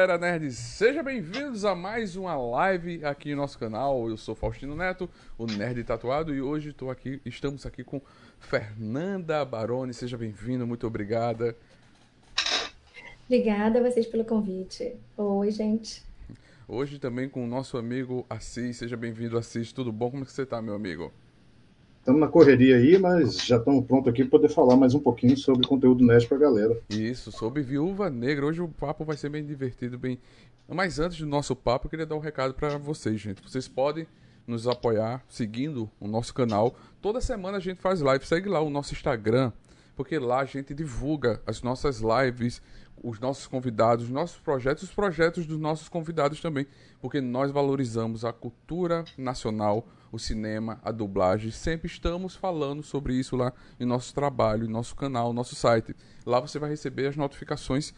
Galera nerds, sejam bem-vindos a mais uma live aqui no nosso canal. Eu sou Faustino Neto, o Nerd Tatuado, e hoje estou aqui, estamos aqui com Fernanda Baroni. Seja bem-vinda, muito obrigada. Obrigada a vocês pelo convite. Oi, gente. Hoje também com o nosso amigo Assis. Seja bem-vindo, Assis. Tudo bom? Como é que você está, meu amigo? Estamos na correria aí, mas já estamos prontos aqui para poder falar mais um pouquinho sobre conteúdo nerd para a galera. Isso, sobre Viúva Negra. Hoje o papo vai ser bem divertido, bem. Mas antes do nosso papo, eu queria dar um recado para vocês, gente. Vocês podem nos apoiar seguindo o nosso canal. Toda semana a gente faz live. Segue lá o nosso Instagram, porque lá a gente divulga as nossas lives, os nossos convidados, os nossos projetos, os projetos dos nossos convidados também, porque nós valorizamos a cultura nacional o cinema, a dublagem. Sempre estamos falando sobre isso lá em nosso trabalho, em nosso canal, nosso site. Lá você vai receber as notificações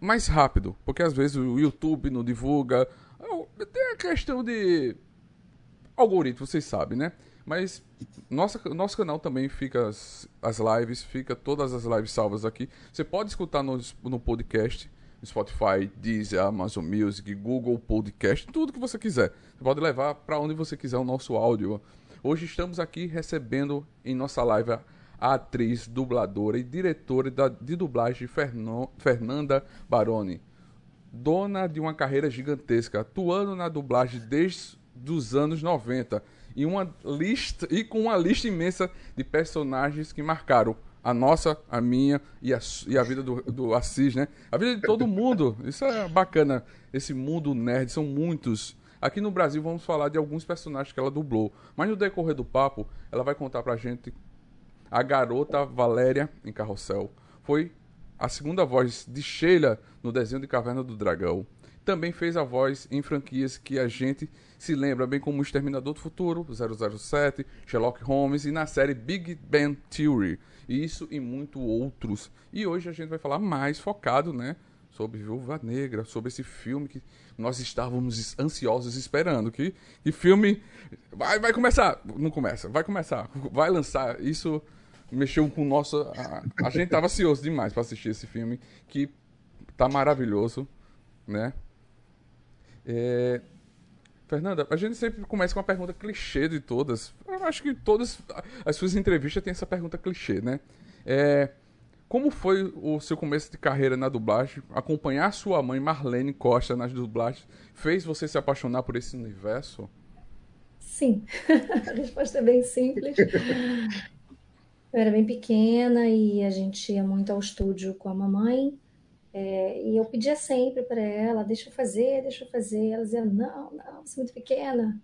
mais rápido, porque às vezes o YouTube não divulga. Tem a questão de algoritmo, vocês sabem, né? Mas nossa, nosso canal também fica as, as lives, fica todas as lives salvas aqui. Você pode escutar no, no podcast Spotify, Deezer, Amazon Music, Google Podcast, tudo que você quiser. Você pode levar para onde você quiser o nosso áudio. Hoje estamos aqui recebendo em nossa live a atriz, dubladora e diretora de dublagem Fernanda Baroni. Dona de uma carreira gigantesca, atuando na dublagem desde os anos 90 e, uma lista, e com uma lista imensa de personagens que marcaram a nossa, a minha e a, e a vida do, do Assis, né? A vida de todo mundo. Isso é bacana. Esse mundo nerd, são muitos. Aqui no Brasil vamos falar de alguns personagens que ela dublou. Mas no decorrer do papo, ela vai contar pra gente a garota Valéria em Carrossel. Foi a segunda voz de Sheila no desenho de Caverna do Dragão. Também fez a voz em franquias que a gente se lembra bem como Exterminador do Futuro, 007, Sherlock Holmes e na série Big Bang Theory. Isso e muito outros. E hoje a gente vai falar mais focado, né? Sobre Viúva Negra, sobre esse filme que nós estávamos ansiosos esperando. Que, que filme. Vai, vai começar! Não começa, vai começar. Vai lançar. Isso mexeu com o nosso. A, a gente estava ansioso demais para assistir esse filme, que tá maravilhoso, né? É, Fernanda, a gente sempre começa com uma pergunta clichê de todas. Eu acho que todas as suas entrevistas têm essa pergunta clichê, né? É, como foi o seu começo de carreira na dublagem? Acompanhar sua mãe Marlene Costa nas dublagens fez você se apaixonar por esse universo? Sim, a resposta é bem simples. Eu era bem pequena e a gente ia muito ao estúdio com a mamãe. É, e eu pedia sempre para ela, deixa eu fazer, deixa eu fazer. Ela dizia, não, não, você é muito pequena.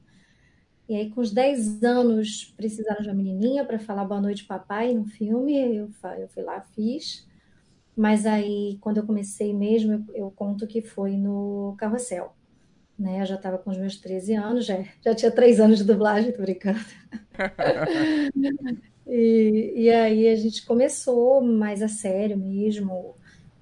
E aí, com os 10 anos, precisaram de uma menininha para falar Boa Noite Papai no filme. Eu, eu fui lá, fiz. Mas aí, quando eu comecei mesmo, eu, eu conto que foi no Carrossel. Né? Eu já estava com os meus 13 anos, já, já tinha 3 anos de dublagem, tô brincando. e, e aí a gente começou mais a sério mesmo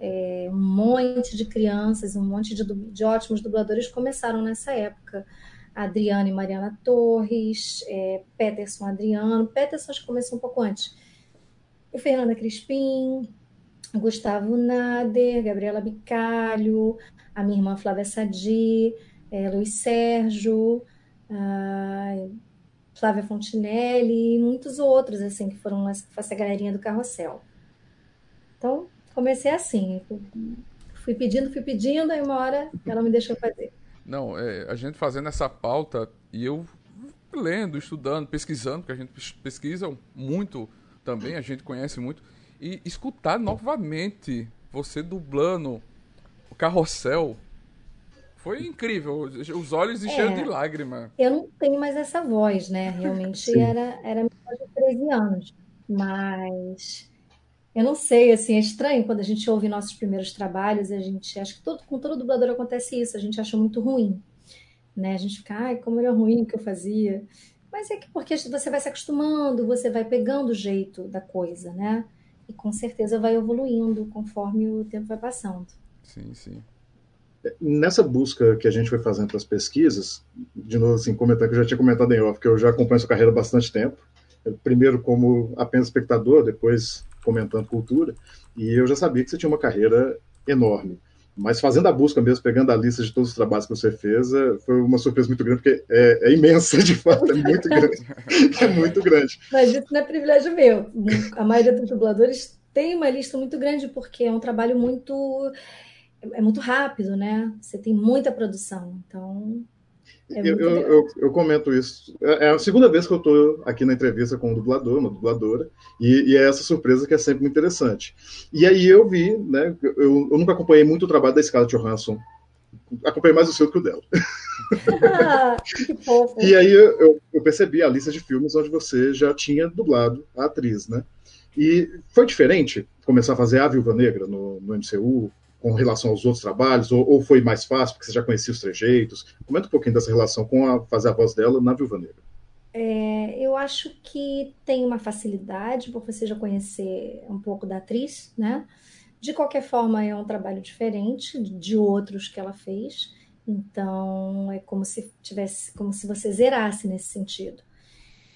é, um monte de crianças, um monte de, de, ótimos dubladores começaram nessa época. Adriana e Mariana Torres, é, Peterson Adriano, Peterson acho que começou um pouco antes. E Fernanda Crispim, Gustavo Nader, Gabriela Bicalho, a minha irmã Flávia Sadi, é, Luiz Sérgio, Flávia Fontinelli e muitos outros, assim, que foram essa, essa galerinha do carrossel. Então, comecei assim. Fui pedindo, fui pedindo, aí uma hora ela me deixou fazer. Não, é, a gente fazendo essa pauta e eu lendo, estudando, pesquisando, porque a gente pesquisa muito também, a gente conhece muito, e escutar novamente você dublando o carrossel foi incrível. Os olhos encheram é, de lágrima. Eu não tenho mais essa voz, né? Realmente era, era minha voz de 13 anos. Mas eu não sei, assim, é estranho quando a gente ouve nossos primeiros trabalhos, a gente acho que todo, com todo dublador acontece isso, a gente acha muito ruim, né? A gente fica, ai, como era ruim o que eu fazia. Mas é que porque você vai se acostumando, você vai pegando o jeito da coisa, né? E com certeza vai evoluindo conforme o tempo vai passando. Sim, sim. Nessa busca que a gente foi fazendo para as pesquisas, de novo, assim, comentar que eu já tinha comentado em off, que eu já acompanho sua carreira há bastante tempo. Primeiro como apenas espectador, depois comentando cultura, e eu já sabia que você tinha uma carreira enorme. Mas fazendo a busca mesmo, pegando a lista de todos os trabalhos que você fez, é, foi uma surpresa muito grande, porque é, é imensa, de fato, é muito grande. é muito grande. Mas isso não é privilégio meu. A maioria dos dubladores tem uma lista muito grande, porque é um trabalho muito. É muito rápido, né? Você tem muita produção. Então, eu, eu, eu, eu, comento isso. É, é a segunda vez que eu estou aqui na entrevista com um dublador, uma dubladora, e, e, é essa surpresa que é sempre muito interessante. E aí eu vi, né? Eu, eu nunca acompanhei muito o trabalho da Scarlett Johansson. Acompanhei mais o seu que o dela. Ah, que fofo. E aí eu, eu percebi a lista de filmes onde você já tinha dublado a atriz, né? E foi diferente começar a fazer a Viúva Negra no, no MCU, com relação aos outros trabalhos, ou, ou, foi mais fácil, porque você já conhecia os trejeitos? Comenta um pouquinho dessa relação com a, fazer a voz dela na Viúva Negra. É, eu acho que tem uma facilidade por você já conhecer um pouco da atriz, né? De qualquer forma, é um trabalho diferente de outros que ela fez. Então, é como se tivesse, como se você zerasse nesse sentido.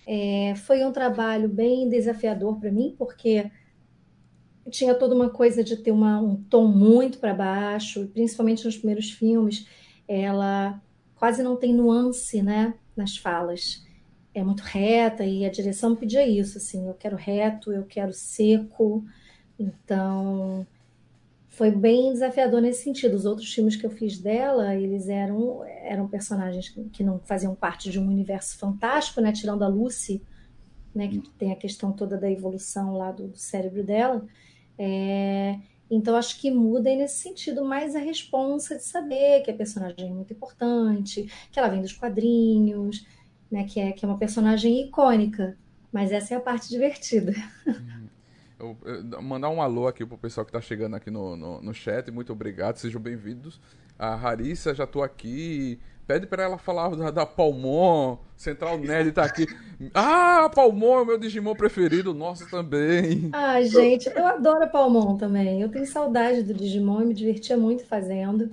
É, foi um trabalho bem desafiador para mim, porque tinha toda uma coisa de ter uma, um tom muito para baixo, principalmente nos primeiros filmes, ela quase não tem nuance, né, nas falas. É muito reta e a direção pedia isso, assim, eu quero reto, eu quero seco. Então, foi bem desafiador nesse sentido. Os outros filmes que eu fiz dela, eles eram eram personagens que não faziam parte de um universo fantástico, né, tirando a Lucy, né, que tem a questão toda da evolução lá do, do cérebro dela. É, então, acho que muda nesse sentido mais a responsa de saber que a personagem é muito importante, que ela vem dos quadrinhos, né, que, é, que é uma personagem icônica. Mas essa é a parte divertida. Eu, eu, mandar um alô aqui pro pessoal que está chegando aqui no, no, no, chat. Muito obrigado, sejam bem-vindos. A Harissa já estou aqui. Pede para ela falar da, da Palmon. Central Nerd tá aqui. Ah, Palmon é o meu Digimon preferido, nosso também. Ah, gente, eu adoro Palmon também. Eu tenho saudade do Digimon e me divertia muito fazendo.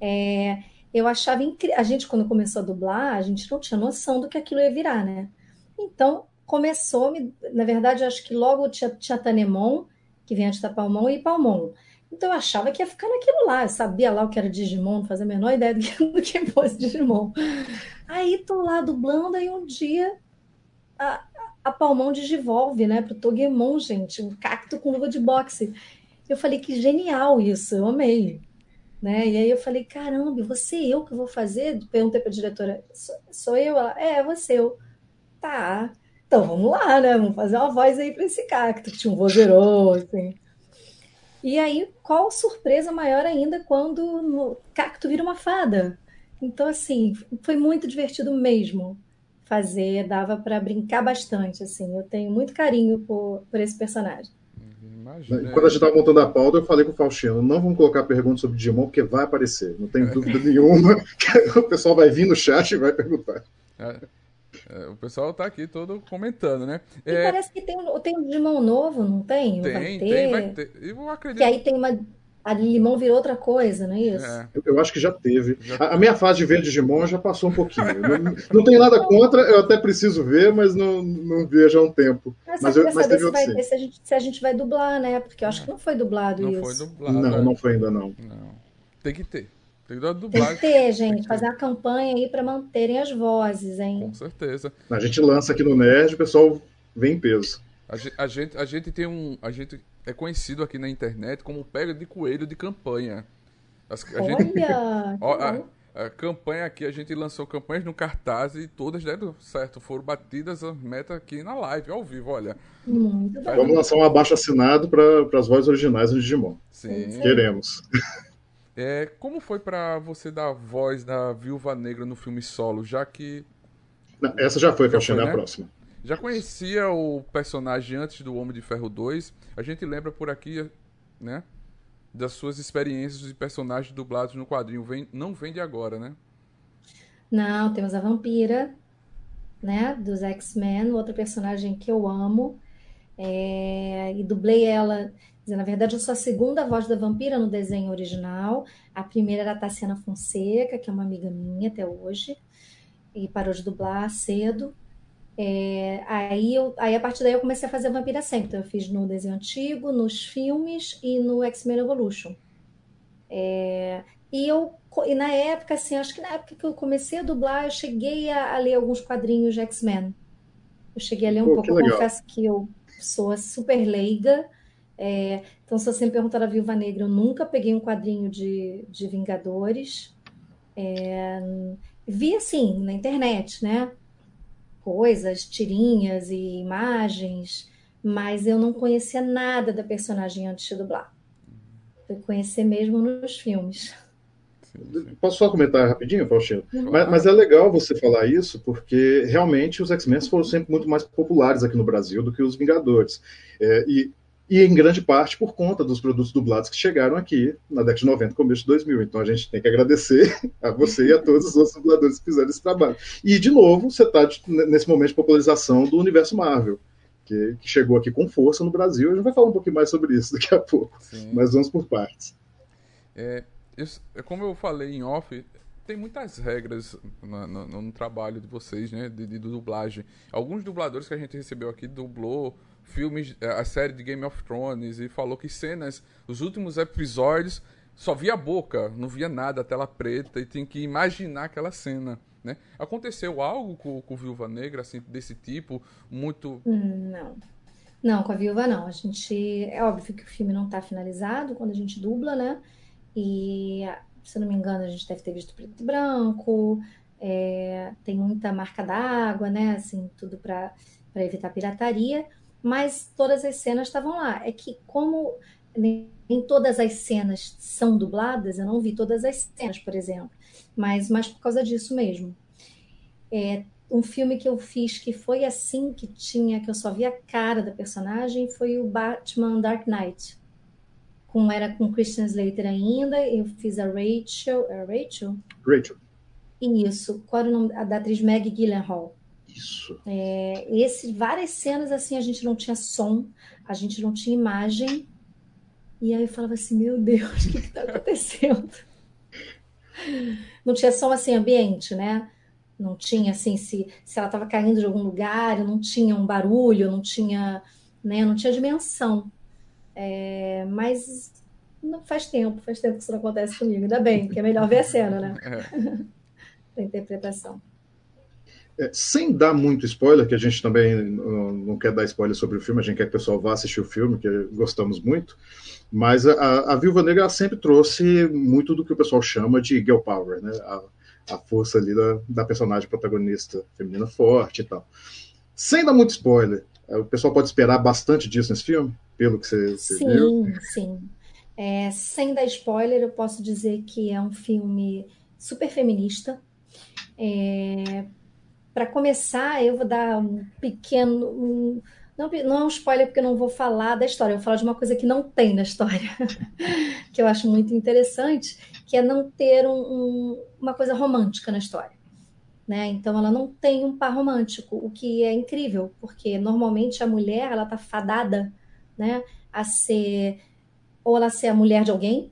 É, eu achava incrível. A gente, quando começou a dublar, a gente não tinha noção do que aquilo ia virar, né? Então, começou, na verdade, acho que logo tinha Tanemon, que vem antes da Palmon, e Palmon. Então eu achava que ia ficar naquilo lá. Eu sabia lá o que era Digimon, não fazia a menor ideia do que, do que fosse Digimon. Aí tô lá dublando, aí um dia a, a Palmão digivolve, né, pro Togemon, gente, um cacto com luva de boxe. Eu falei que genial isso, eu amei. Né? E aí eu falei, caramba, você eu que vou fazer? Perguntei pra diretora, sou, sou eu? Ela, é, você eu. Tá, então vamos lá, né? Vamos fazer uma voz aí para esse cacto, que tinha um vozeirão, assim. E aí, qual surpresa maior ainda quando o cacto vira uma fada? Então, assim, foi muito divertido mesmo fazer, dava para brincar bastante, assim. Eu tenho muito carinho por, por esse personagem. Imagina. Quando a gente estava montando a pauta, eu falei com o Faustino, não vamos colocar perguntas sobre Digimon, porque vai aparecer, não tem dúvida nenhuma. o pessoal vai vir no chat e vai perguntar. É. É, o pessoal tá aqui todo comentando, né? E é... parece que tem, tem um limão novo, não tem? Tem, vai ter. tem, vai ter. Eu acredito. Que aí tem uma. A limão virou outra coisa, não é isso? É. Eu, eu, acho que já teve. Já... A, a, minha fase de ver Digimon já passou um pouquinho. não, não tenho nada contra, eu até preciso ver, mas não, não vejo há um tempo. Mas, mas eu mas teve se, vai, se, a gente, se a gente vai dublar, né? Porque eu acho que não foi dublado não isso. Foi dublado, não, não foi ainda não. Não. Tem que ter. Tem que dar dublagem. Tem que ter, gente. Fazer a campanha aí para manterem as vozes, hein? Com certeza. A gente lança aqui no Nerd, o pessoal vem em peso. A gente, a gente, a gente tem um. A gente é conhecido aqui na internet como pega de coelho de campanha. As, a Olha! Gente, ó, a, a, campanha aqui, a gente lançou campanhas no cartaz e todas deram certo. Foram batidas as metas aqui na live, ao vivo, olha. Muito Vamos lançar um abaixo assinado para as vozes originais do Digimon. Sim. Queremos. É, como foi para você dar a voz da Viúva Negra no filme solo, já que. Não, essa já foi, Faustino, é né? a próxima. Já conhecia o personagem antes do Homem de Ferro 2. A gente lembra por aqui, né? Das suas experiências de personagens dublados no quadrinho. Vem, não vem de agora, né? Não, temos a Vampira, né? Dos X-Men, outro personagem que eu amo. É, e dublei ela na verdade, eu sou a segunda voz da vampira no desenho original. A primeira era a Tassiana Fonseca, que é uma amiga minha até hoje, e parou de dublar cedo. É, aí, eu, aí, a partir daí, eu comecei a fazer a vampira sempre. Então, eu fiz no desenho antigo, nos filmes e no X-Men Evolution. É, e eu, e na época, assim, acho que na época que eu comecei a dublar, eu cheguei a, a ler alguns quadrinhos de X-Men. Eu cheguei a ler um Pô, pouco, eu confesso que eu sou super leiga. É, então, se você me perguntar da Viúva Negra, eu nunca peguei um quadrinho de, de Vingadores. É, vi assim, na internet, né? Coisas, tirinhas e imagens, mas eu não conhecia nada da personagem antes de dublar. Fui conhecer mesmo nos filmes. Posso só comentar rapidinho, Faustino? Mas, mas, é legal você falar isso, porque realmente os X-Men foram sempre muito mais populares aqui no Brasil do que os Vingadores. É, e, e em grande parte por conta dos produtos dublados que chegaram aqui na década de 90, começo de 2000. Então a gente tem que agradecer a você e a todos os outros dubladores que fizeram esse trabalho. E, de novo, você está nesse momento de popularização do universo Marvel. Que, que, chegou aqui com força no Brasil. A gente vai falar um pouquinho mais sobre isso daqui a pouco. Sim. Mas vamos por partes. É, é como eu falei em off, tem muitas regras no, no, no trabalho de vocês, né? De, de, dublagem. Alguns dubladores que a gente recebeu aqui dublou filmes, é, a série de Game of Thrones e falou que cenas, os últimos episódios, só via a boca, não via nada, tela preta e tem que imaginar aquela cena. Né? Aconteceu algo com, com Viúva Negra, assim, desse tipo, muito. Não. Não, com a Viúva não. A gente. É óbvio que o filme não está finalizado quando a gente dubla, né? E, se não me engano, a gente deve ter visto preto e branco, é, tem muita marca d'água, né? Assim, tudo para evitar pirataria, mas todas as cenas estavam lá. É que, como nem todas as cenas são dubladas, eu não vi todas as cenas, por exemplo, mas mais por causa disso mesmo. É, um filme que eu fiz que foi assim, que tinha, que eu só vi a cara da personagem, foi o Batman Dark Knight com, era com Christian Slater ainda, eu fiz a Rachel. Era Rachel? Rachel. Isso. Qual era o nome da atriz Meg Gyllenhaal? Isso. É, esse, várias cenas assim, a gente não tinha som, a gente não tinha imagem. E aí eu falava assim, meu Deus, o que está acontecendo? não tinha som assim, ambiente, né? Não tinha assim, se, se ela estava caindo de algum lugar, não tinha um barulho, não tinha, né, não tinha dimensão. É, mas não faz tempo, faz tempo que isso não acontece comigo. Ainda bem, que é melhor ver a cena, né? É. a interpretação. É, sem dar muito spoiler, que a gente também não, não, quer dar spoiler sobre o filme, a gente quer que o pessoal vá assistir o filme, que gostamos muito, mas a, a Viúva Negra sempre trouxe muito do que o pessoal chama de girl power, né? A, a força ali da, da personagem protagonista feminina forte e tal. Sem dar muito spoiler, o pessoal pode esperar bastante disso nesse filme? pelo que você, você sim, viu? Sim, sim. É, sem dar spoiler, eu posso dizer que é um filme super feminista. É, Para começar, eu vou dar um pequeno. Um, não, não é um spoiler, porque eu não vou falar da história, eu vou falar de uma coisa que não tem na história, que eu acho muito interessante, que é não ter um, um, uma coisa romântica na história. Né? Então ela não tem um par romântico, o que é incrível, porque normalmente a mulher ela tá fadada né, a ser ou ela ser a mulher de alguém,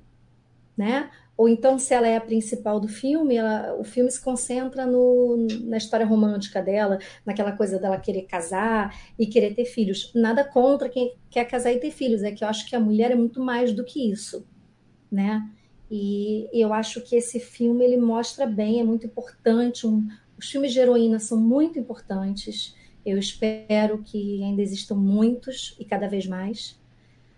né? Ou então, se ela é a principal do filme, ela, o filme se concentra no, na história romântica dela, naquela coisa dela querer casar e querer ter filhos. Nada contra quem quer casar e ter filhos, é que eu acho que a mulher é muito mais do que isso, né? E eu acho que esse filme ele mostra bem, é muito importante. Um, os filmes de heroína são muito importantes. Eu espero que ainda existam muitos e cada vez mais.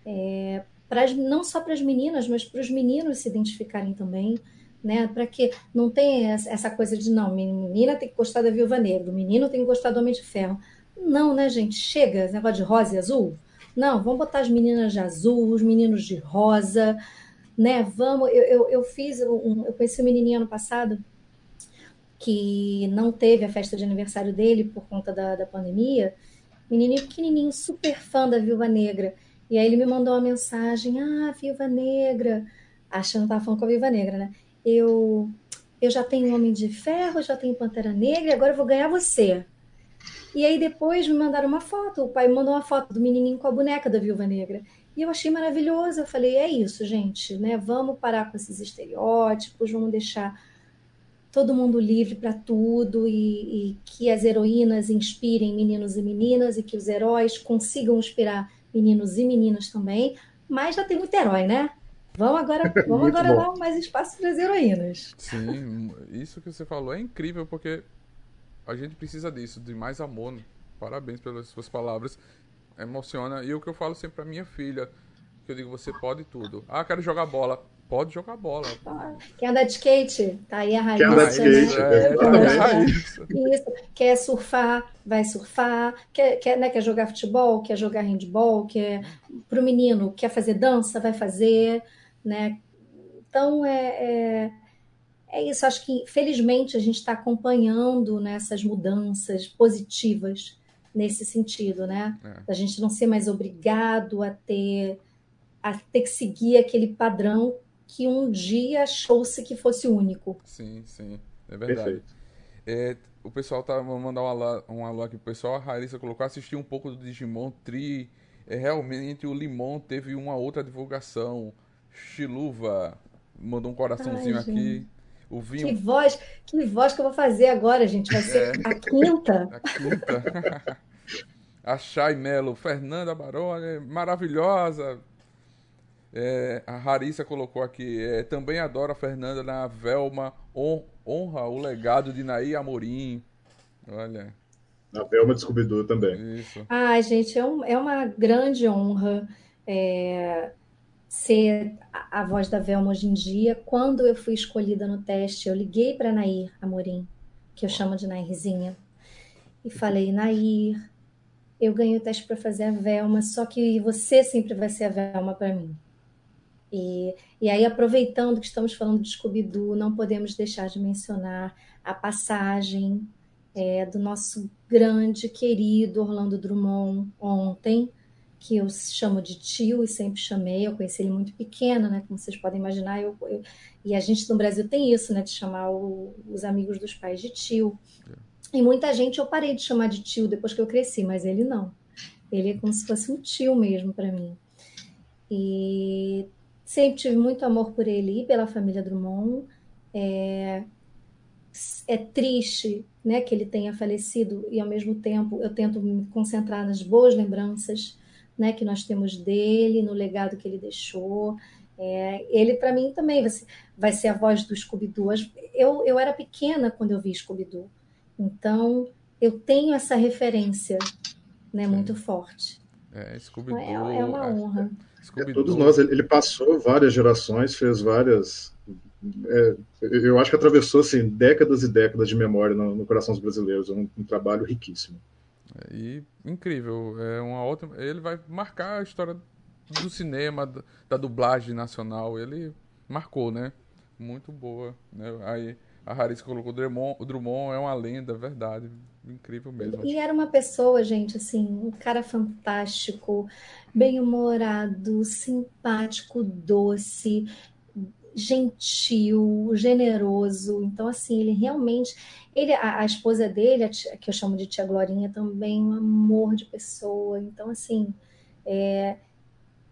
É, pra, não só para as meninas, mas para os meninos se identificarem também. Né, para que não tenha essa coisa de não, menina tem que gostar da Viúva Negra, menino tem que gostar do Homem de Ferro. Não, né, gente? Chega esse negócio de rosa e azul. Não, vamos botar as meninas de azul, os meninos de rosa, né? Vamos. Eu, eu, eu fiz, um, eu conheci um menininho ano passado que não teve a festa de aniversário dele por conta da, da pandemia, menininho pequenininho, super fã da Viúva Negra. E aí ele me mandou uma mensagem: Ah, Viúva Negra, achando que estava falando com a Viúva Negra, né? Eu, eu já tenho Homem de Ferro, já tenho Pantera Negra, agora eu vou ganhar você. E aí depois me mandaram uma foto, o pai mandou uma foto do menininho com a boneca da Viúva Negra. E eu achei maravilhoso. Eu falei, é isso, gente, né? Vamos parar com esses estereótipos, vamos deixar todo mundo livre para tudo e, e, que as heroínas inspirem meninos e meninas e que os heróis consigam inspirar meninos e meninas também. Mas já tem muito herói, né? Vamos agora, vamos agora dar mais espaço para as heroínas. Sim, isso que você falou é incrível, porque a gente precisa disso, de mais amor. Parabéns pelas suas palavras. Emociona. E o que eu falo sempre pra minha filha, que eu digo, você pode tudo. Ah, quero jogar bola. Pode jogar bola. Quer andar de skate? Tá aí a raiz. Quer andar de skate? É, tá isso. isso. Quer surfar? Vai surfar. Quer, quer, né, quer jogar futebol? Quer jogar handball? Quer... Pro menino, quer fazer dança? Vai fazer né? Então é, é, é isso. Acho que felizmente a gente está acompanhando nessas né, mudanças positivas nesse sentido, né? É. A gente não ser mais obrigado a ter a ter que seguir aquele padrão que um dia achou-se que fosse único. Sim, sim, é verdade. É, o pessoal tá vou mandar um alô, um alô aqui pro pessoal. A Raíssa colocou assistir um pouco do Digimon Tri. É, realmente o Limon teve uma outra divulgação. Chiluva mandou um coraçãozinho Ai, aqui. O vinho... Que voz, que voz que eu vou fazer agora, gente. Vai ser é. a quinta. A quinta. a Chay Melo, Fernanda Baroni, maravilhosa. É, a Larissa colocou aqui, é, também adoro a Fernanda na Velma, honra o legado de Naí Amorim. Olha. A Velma descobridor também. Isso. Ai, gente, é, um, é uma grande honra. É, ser a, a voz da Velma hoje em dia. Quando eu fui escolhida no teste, eu liguei para Nair Amorim, que eu chamo de Nairzinha, e falei: Nair, eu ganhei o teste para fazer a Velma, só que você sempre vai ser a Velma para mim. E, e aí, aproveitando que estamos falando de Scooby-Doo, não podemos deixar de mencionar a passagem é, do nosso grande, querido Orlando Drummond ontem, que eu chamo de tio e sempre chamei. Eu conheci ele muito pequeno, né? Como vocês podem imaginar. Eu, eu e a gente no Brasil tem isso, né? De chamar o, os amigos dos pais de tio. É. E muita gente eu parei de chamar de tio depois que eu cresci, mas ele não. Ele é como se fosse um tio mesmo para mim. E sempre tive muito amor por ele e pela família Drummond. É, é triste né, que ele tenha falecido e, ao mesmo tempo, eu tento me concentrar nas boas lembranças né, que nós temos dele, no legado que ele deixou. É, ele, para mim, também vai ser, vai ser, a voz do Scooby-Doo. Eu, eu era pequena quando eu vi Scooby-Doo, então eu tenho essa referência né, muito forte. É, Scooby-Doo. É, é, uma é, honra. É, todos nós, ele passou várias gerações, fez várias. É, eu acho que atravessou assim, décadas e décadas de memória no, no coração dos brasileiros. É um, um trabalho riquíssimo. E incrível, é uma outra, ele vai marcar a história do cinema, da dublagem nacional, ele marcou, né? Muito boa, né? Aí a Harissa colocou o Drummond, o Drummond é uma lenda, verdade, incrível mesmo. E era uma pessoa, gente, assim, um cara fantástico, bem-humorado, simpático, doce, gentil, generoso. Então, assim, ele realmente. Ele, a, a esposa dele, a tia, que eu chamo de tia Glorinha, também um amor de pessoa. Então, assim, é,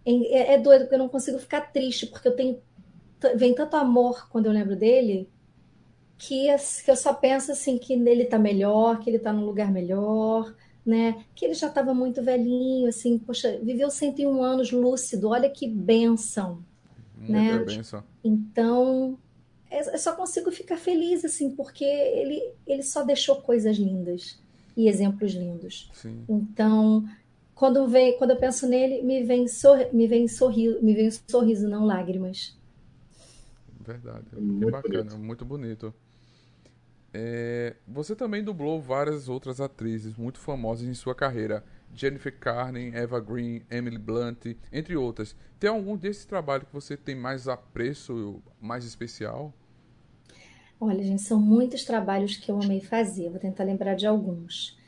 é, é doido, porque eu não consigo ficar triste, porque eu tenho. Vem tanto amor quando eu lembro dele, que, que eu só penso assim que ele tá melhor, que ele tá num lugar melhor, né? Que ele já estava muito velhinho, assim, poxa, viveu 101 anos lúcido, olha que benção, né? Benção. Então, é, eu só consigo ficar feliz, assim, porque ele, ele só deixou coisas lindas e exemplos lindos. Sim. Então, quando, vem, quando eu penso nele, me vem, sor, me vem sorriso, me vem sorriso, não lágrimas. Verdade. Muito que bacana, bonito. muito bonito. É, você também dublou várias outras atrizes muito famosas em sua carreira. Jennifer Carney, Eva Green, Emily Blunt, entre outras. Tem algum desse trabalho que você tem mais apreço, mais especial? Olha, gente, são muitos trabalhos que eu amei fazer. Vou tentar lembrar de alguns.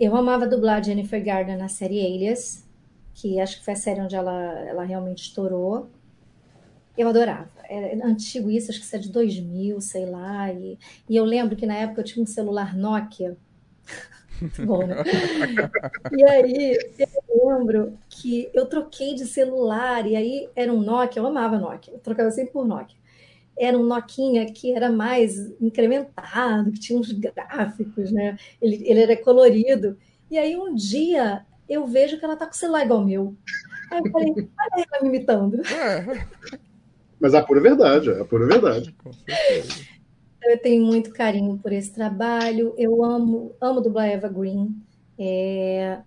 Eu amava dublar Jennifer Garner na série Alias, que acho que foi a série onde ela, ela realmente estourou. Eu adorava. Era antigo isso, acho que isso é de 2000, sei lá. E, e eu lembro que na época eu tinha um celular Nokia bom, né? e aí eu lembro que eu troquei de celular, e aí era um Nokia, eu amava Nokia, eu trocava sempre por Nokia. Era um Nokia que era mais incrementado, que tinha uns gráficos, né? Ele, ele era colorido. E aí um dia eu vejo que ela tá com o celular igual o meu. Aí eu falei, olha ela me imitando. É. Mas a pura verdade, a pura verdade. Eu tenho muito carinho por esse trabalho. Eu amo, amo dublar Eva Green. É,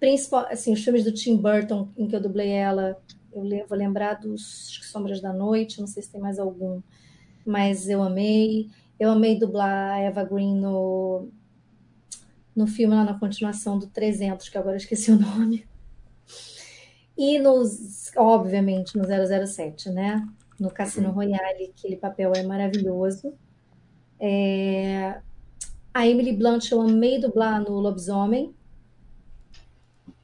principal, assim, os filmes do Tim Burton em que eu dublei ela, eu vou lembrar dos Sombras da Noite, não sei se tem mais algum, mas eu amei. Eu amei dublar Eva Green no, no filme lá na continuação do 300, que agora eu esqueci o nome. E nos, obviamente, no 007, né? No Cassino uhum. Royale, aquele papel é maravilhoso. É... A Emily Blunt eu amei dublar no Lobisomem.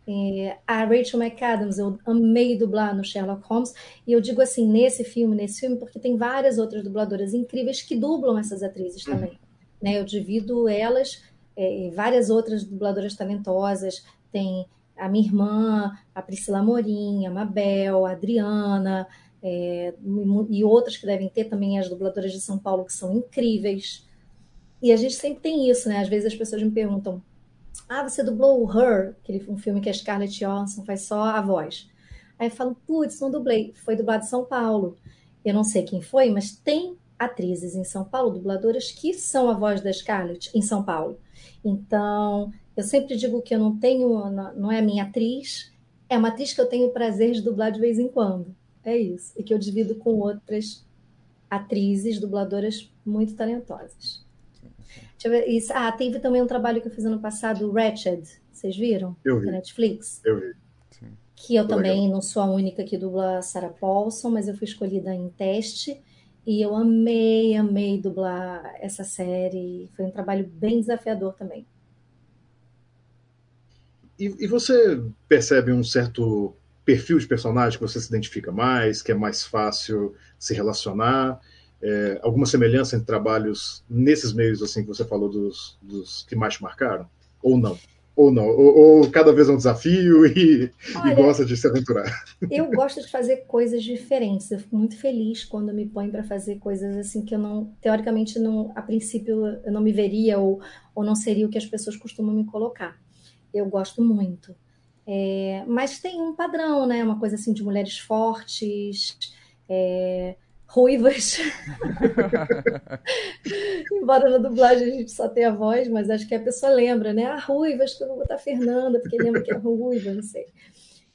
É... A Rachel McAdams eu amei dublar no Sherlock Holmes. E eu digo assim, nesse filme, nesse filme, porque tem várias outras dubladoras incríveis que dublam essas atrizes uhum. também. Né? Eu divido elas é, várias outras dubladoras talentosas. Tem a minha irmã, a Priscila Morim, a Mabel, a Adriana, é, e outras que devem ter também as dubladoras de São Paulo, que são incríveis. E a gente sempre tem isso, né? Às vezes as pessoas me perguntam: Ah, você dublou Her, aquele um filme que a Scarlett Johansson faz só a voz. Aí eu falo: Putz, não dublei. Foi dublado em São Paulo. Eu não sei quem foi, mas tem atrizes em São Paulo, dubladoras, que são a voz da Scarlett em São Paulo. Então, eu sempre digo que eu não tenho, não é a minha atriz, é uma atriz que eu tenho o prazer de dublar de vez em quando. É isso. E que eu divido com outras atrizes, dubladoras muito talentosas. Deixa eu ver. Isso. Ah, teve também um trabalho que eu fiz ano passado, Ratched. Vocês viram? Eu vi. Da Netflix? Eu vi. Que eu também legal. não sou a única que dubla Sarah Paulson, mas eu fui escolhida em teste. E eu amei, amei dublar essa série. Foi um trabalho bem desafiador também. E, e você percebe um certo perfil de personagem que você se identifica mais, que é mais fácil se relacionar? É, alguma semelhança entre trabalhos nesses meios assim que você falou dos, dos que mais te marcaram? Ou não? Ou não? Ou, ou cada vez é um desafio e, Olha, e, gosta de se aventurar? Eu gosto de fazer coisas diferentes. Eu fico muito feliz quando me põe para fazer coisas assim que eu não, teoricamente, não, a princípio eu não me veria ou, ou não seria o que as pessoas costumam me colocar. Eu gosto muito. É, mas tem um padrão, né? Uma coisa assim de mulheres fortes, é, ruivas. Embora na dublagem a gente só tenha a voz, mas acho que a pessoa lembra, né? Ah, ruivas, que eu vou botar Fernanda, porque lembra que é ruiva, não sei.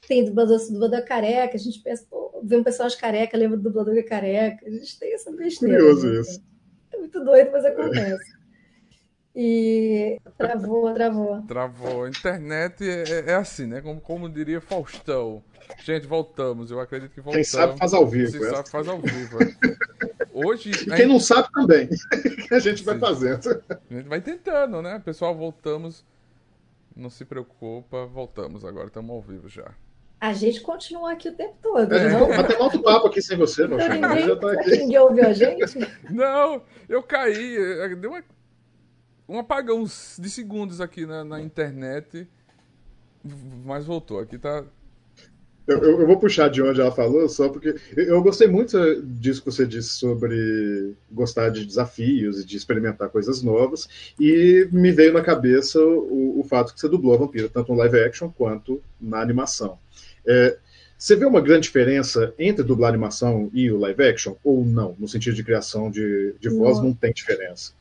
Tem dublador, dublador careca, a gente pensa, pô, vê um personagem careca, lembra do dublador é careca. A gente tem essa besteira. Curioso né? isso. É muito doido, mas acontece. E travou, travou. Travou. Internet é, é assim, né? Como, como diria Faustão. Gente, voltamos. Eu acredito que voltamos. Quem sabe faz ao vivo. Quem sabe faz ao vivo. Hoje. E quem não sabe também. a gente vai fazendo. A gente vai tentando, né? Pessoal, voltamos. Não se preocupa, voltamos agora. Estamos ao vivo já. A gente continua aqui o tempo todo, é. não? Bater alto papo aqui sem você, meu. Ninguém, já tá aqui. ninguém ouviu a gente? Não, eu caí. Deu uma um apagão de segundos aqui na, na internet, mas voltou. Aqui tá. Eu, eu, vou puxar de onde ela falou, só porque eu gostei muito disso que você disse sobre gostar de desafios e de experimentar coisas novas, e me veio na cabeça o, o fato que você dublou a vampira, tanto no live action quanto na animação. É, você vê uma grande diferença entre dublar animação e o live action, ou não? No sentido de criação de, de voz, não, não tem diferença?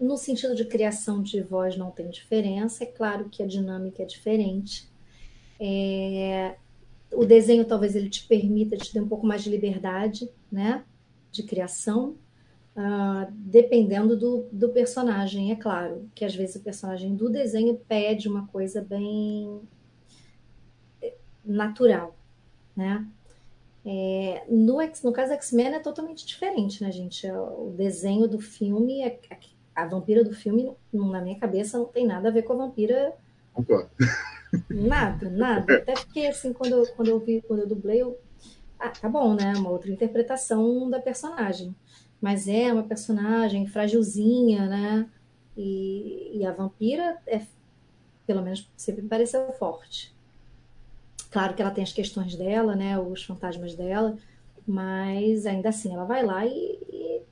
No sentido de criação de voz não tem diferença, é claro que a dinâmica é diferente. É, o desenho talvez ele te permita te dar um pouco mais de liberdade, né, de criação, uh, dependendo do, do personagem, é claro, que às vezes o personagem do desenho pede uma coisa bem é, natural, né? É, no, no caso X-Men é totalmente diferente, né, gente? O desenho do filme é, é a vampira do filme, na minha cabeça, não tem nada a ver com a vampira. Concordo. Nada, nada. Até fiquei assim, quando eu, quando eu vi, quando eu dublei, eu. Ah, tá bom, né? Uma outra interpretação da personagem. Mas é uma personagem frágilzinha, né? E, e a vampira é, pelo menos, sempre me pareceu forte. Claro que ela tem as questões dela, né? Os fantasmas dela, mas ainda assim ela vai lá e, e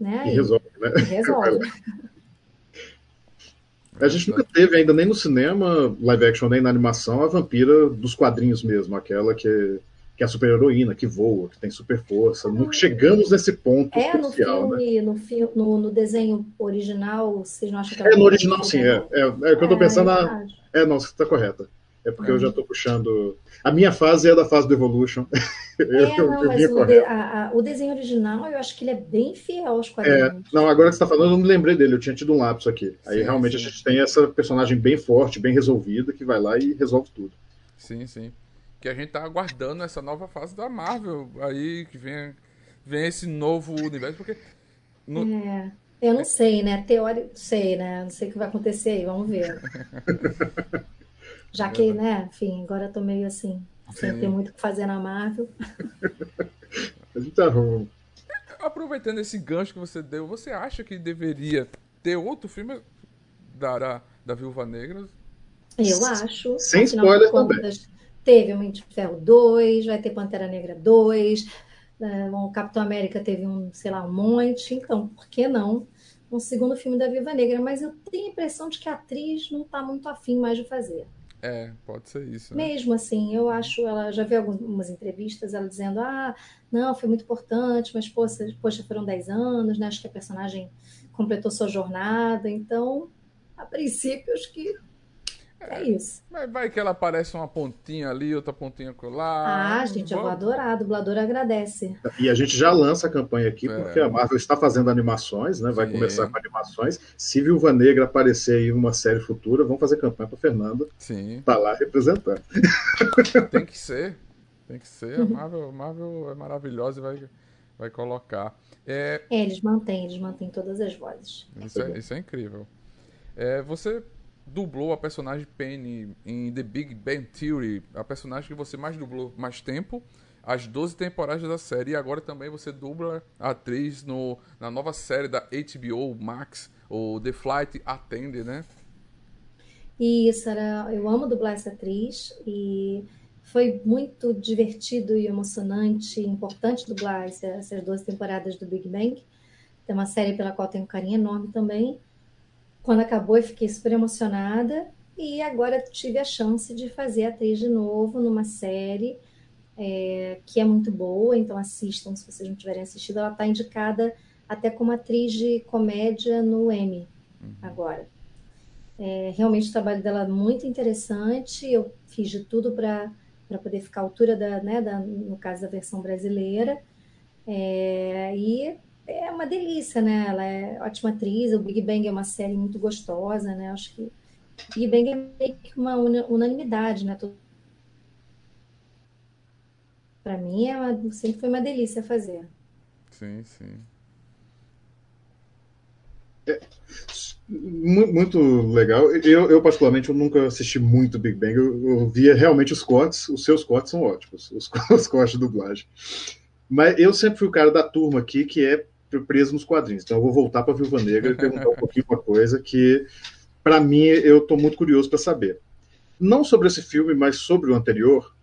né? E, e resolve, né? E resolve. A gente nunca teve ainda nem no cinema, live action, nem na animação, a vampira dos quadrinhos mesmo, aquela que que é a super heroína, que voa, que tem super força. Nunca chegamos nesse ponto É, no né? filme, no, fi- no, no desenho original, vocês não acham que É, no ela- original, sim, é. É, é o que eu tô pensando. eu na-. É, não, você tá correta. É porque eu já tô puxando. A minha fase é da fase do Evolution. eu, É, eu- não, eu mas o, de- a- a- o desenho original, eu acho que ele é bem fiel aos É, quadrinhos. não, agora que você tá falando, eu não me lembrei dele, eu tinha tido um lapso aqui. Aí Sim, realmente sim. a gente tem essa personagem bem forte, bem resolvida, que vai lá e resolve tudo. Sim, sim. Que a gente tá aguardando essa nova fase da Marvel aí, que vem, vem esse novo universo, porque. no- É, eu não sei, né? Teórico, sei, né? Não sei o que vai acontecer aí, vamos ver. Já que, né, enfim, agora eu tô meio assim, sem ter muito o que fazer na Marvel. A gente tá ruim. Aproveitando esse gancho que você deu, você acha que deveria ter outro filme da, da, da Viúva Negra? Eu acho. Sem spoiler contas, Teve Homem de Ferro 2, vai ter Pantera Negra 2, né, o Capitão América teve um, sei lá, um monte. Então, por que não um segundo filme da Viúva Negra? Mas eu tenho a impressão de que a atriz não tá muito afim mais de fazer. É, pode ser isso. Né? Mesmo assim, eu acho, ela já vi algumas entrevistas, ela dizendo, ah, não, foi muito importante, mas poxa, poxa, foram 10 anos, né? Acho que a personagem completou sua jornada, então, a princípio, acho que é isso. Mas vai que ela aparece uma pontinha ali, outra pontinha lá. Ah, gente, eu vou Vamos- adorar, a dubladora agradece. E a gente já lança a campanha aqui, É. porque a Marvel está fazendo animações, né? Vai Sim. começar com animações. Se Viúva Negra aparecer em uma série futura, vamos fazer campanha para Fernanda Sim, estar lá representando. tem que ser. Tem que ser. Uhum. A Marvel, a Marvel é maravilhosa e vai, vai colocar. É, É, eles mantêm, eles mantêm todas as vozes. Isso é, isso é incrível. É, você dublou a personagem Penny em The Big Bang Theory, a personagem que você mais dublou mais tempo, as 12 temporadas da série, e agora também você dubla a atriz no, na nova série da HBO Max, o The Flight Attendant, né? Isso era, eu amo dublar essa atriz e foi muito divertido e emocionante, importante dublar essa- essas duas temporadas do Big Bang. É uma série pela qual tenho um carinho enorme também. Quando acabou, eu fiquei super emocionada e agora tive a chance de fazer a atriz de novo numa série é, que é muito boa, então assistam se vocês não tiverem assistido. Ela está indicada até como atriz de comédia no Emmy agora. É, realmente o trabalho dela é muito interessante. Eu fiz de tudo para poder ficar à altura da, né, da, no caso da versão brasileira. É, e é uma delícia, né? Ela é ótima atriz. O Big Bang é uma série muito gostosa, né? Acho que Big Bang é meio que uma una- unanimidade, né? Para mim é uma- sempre foi uma delícia fazer. Sim, sim. Mu- Muito legal. Eu, eu, particularmente, eu nunca assisti muito Big Bang. Eu, eu via realmente os cortes. Os seus cortes são ótimos. Os, os cortes de dublagem. Mas eu sempre fui o cara da turma aqui que é preso nos quadrinhos. Então eu vou voltar para Viúva Negra e perguntar um pouquinho uma coisa que, para mim, eu estou muito curioso para saber. Não sobre esse filme, mas sobre o anterior.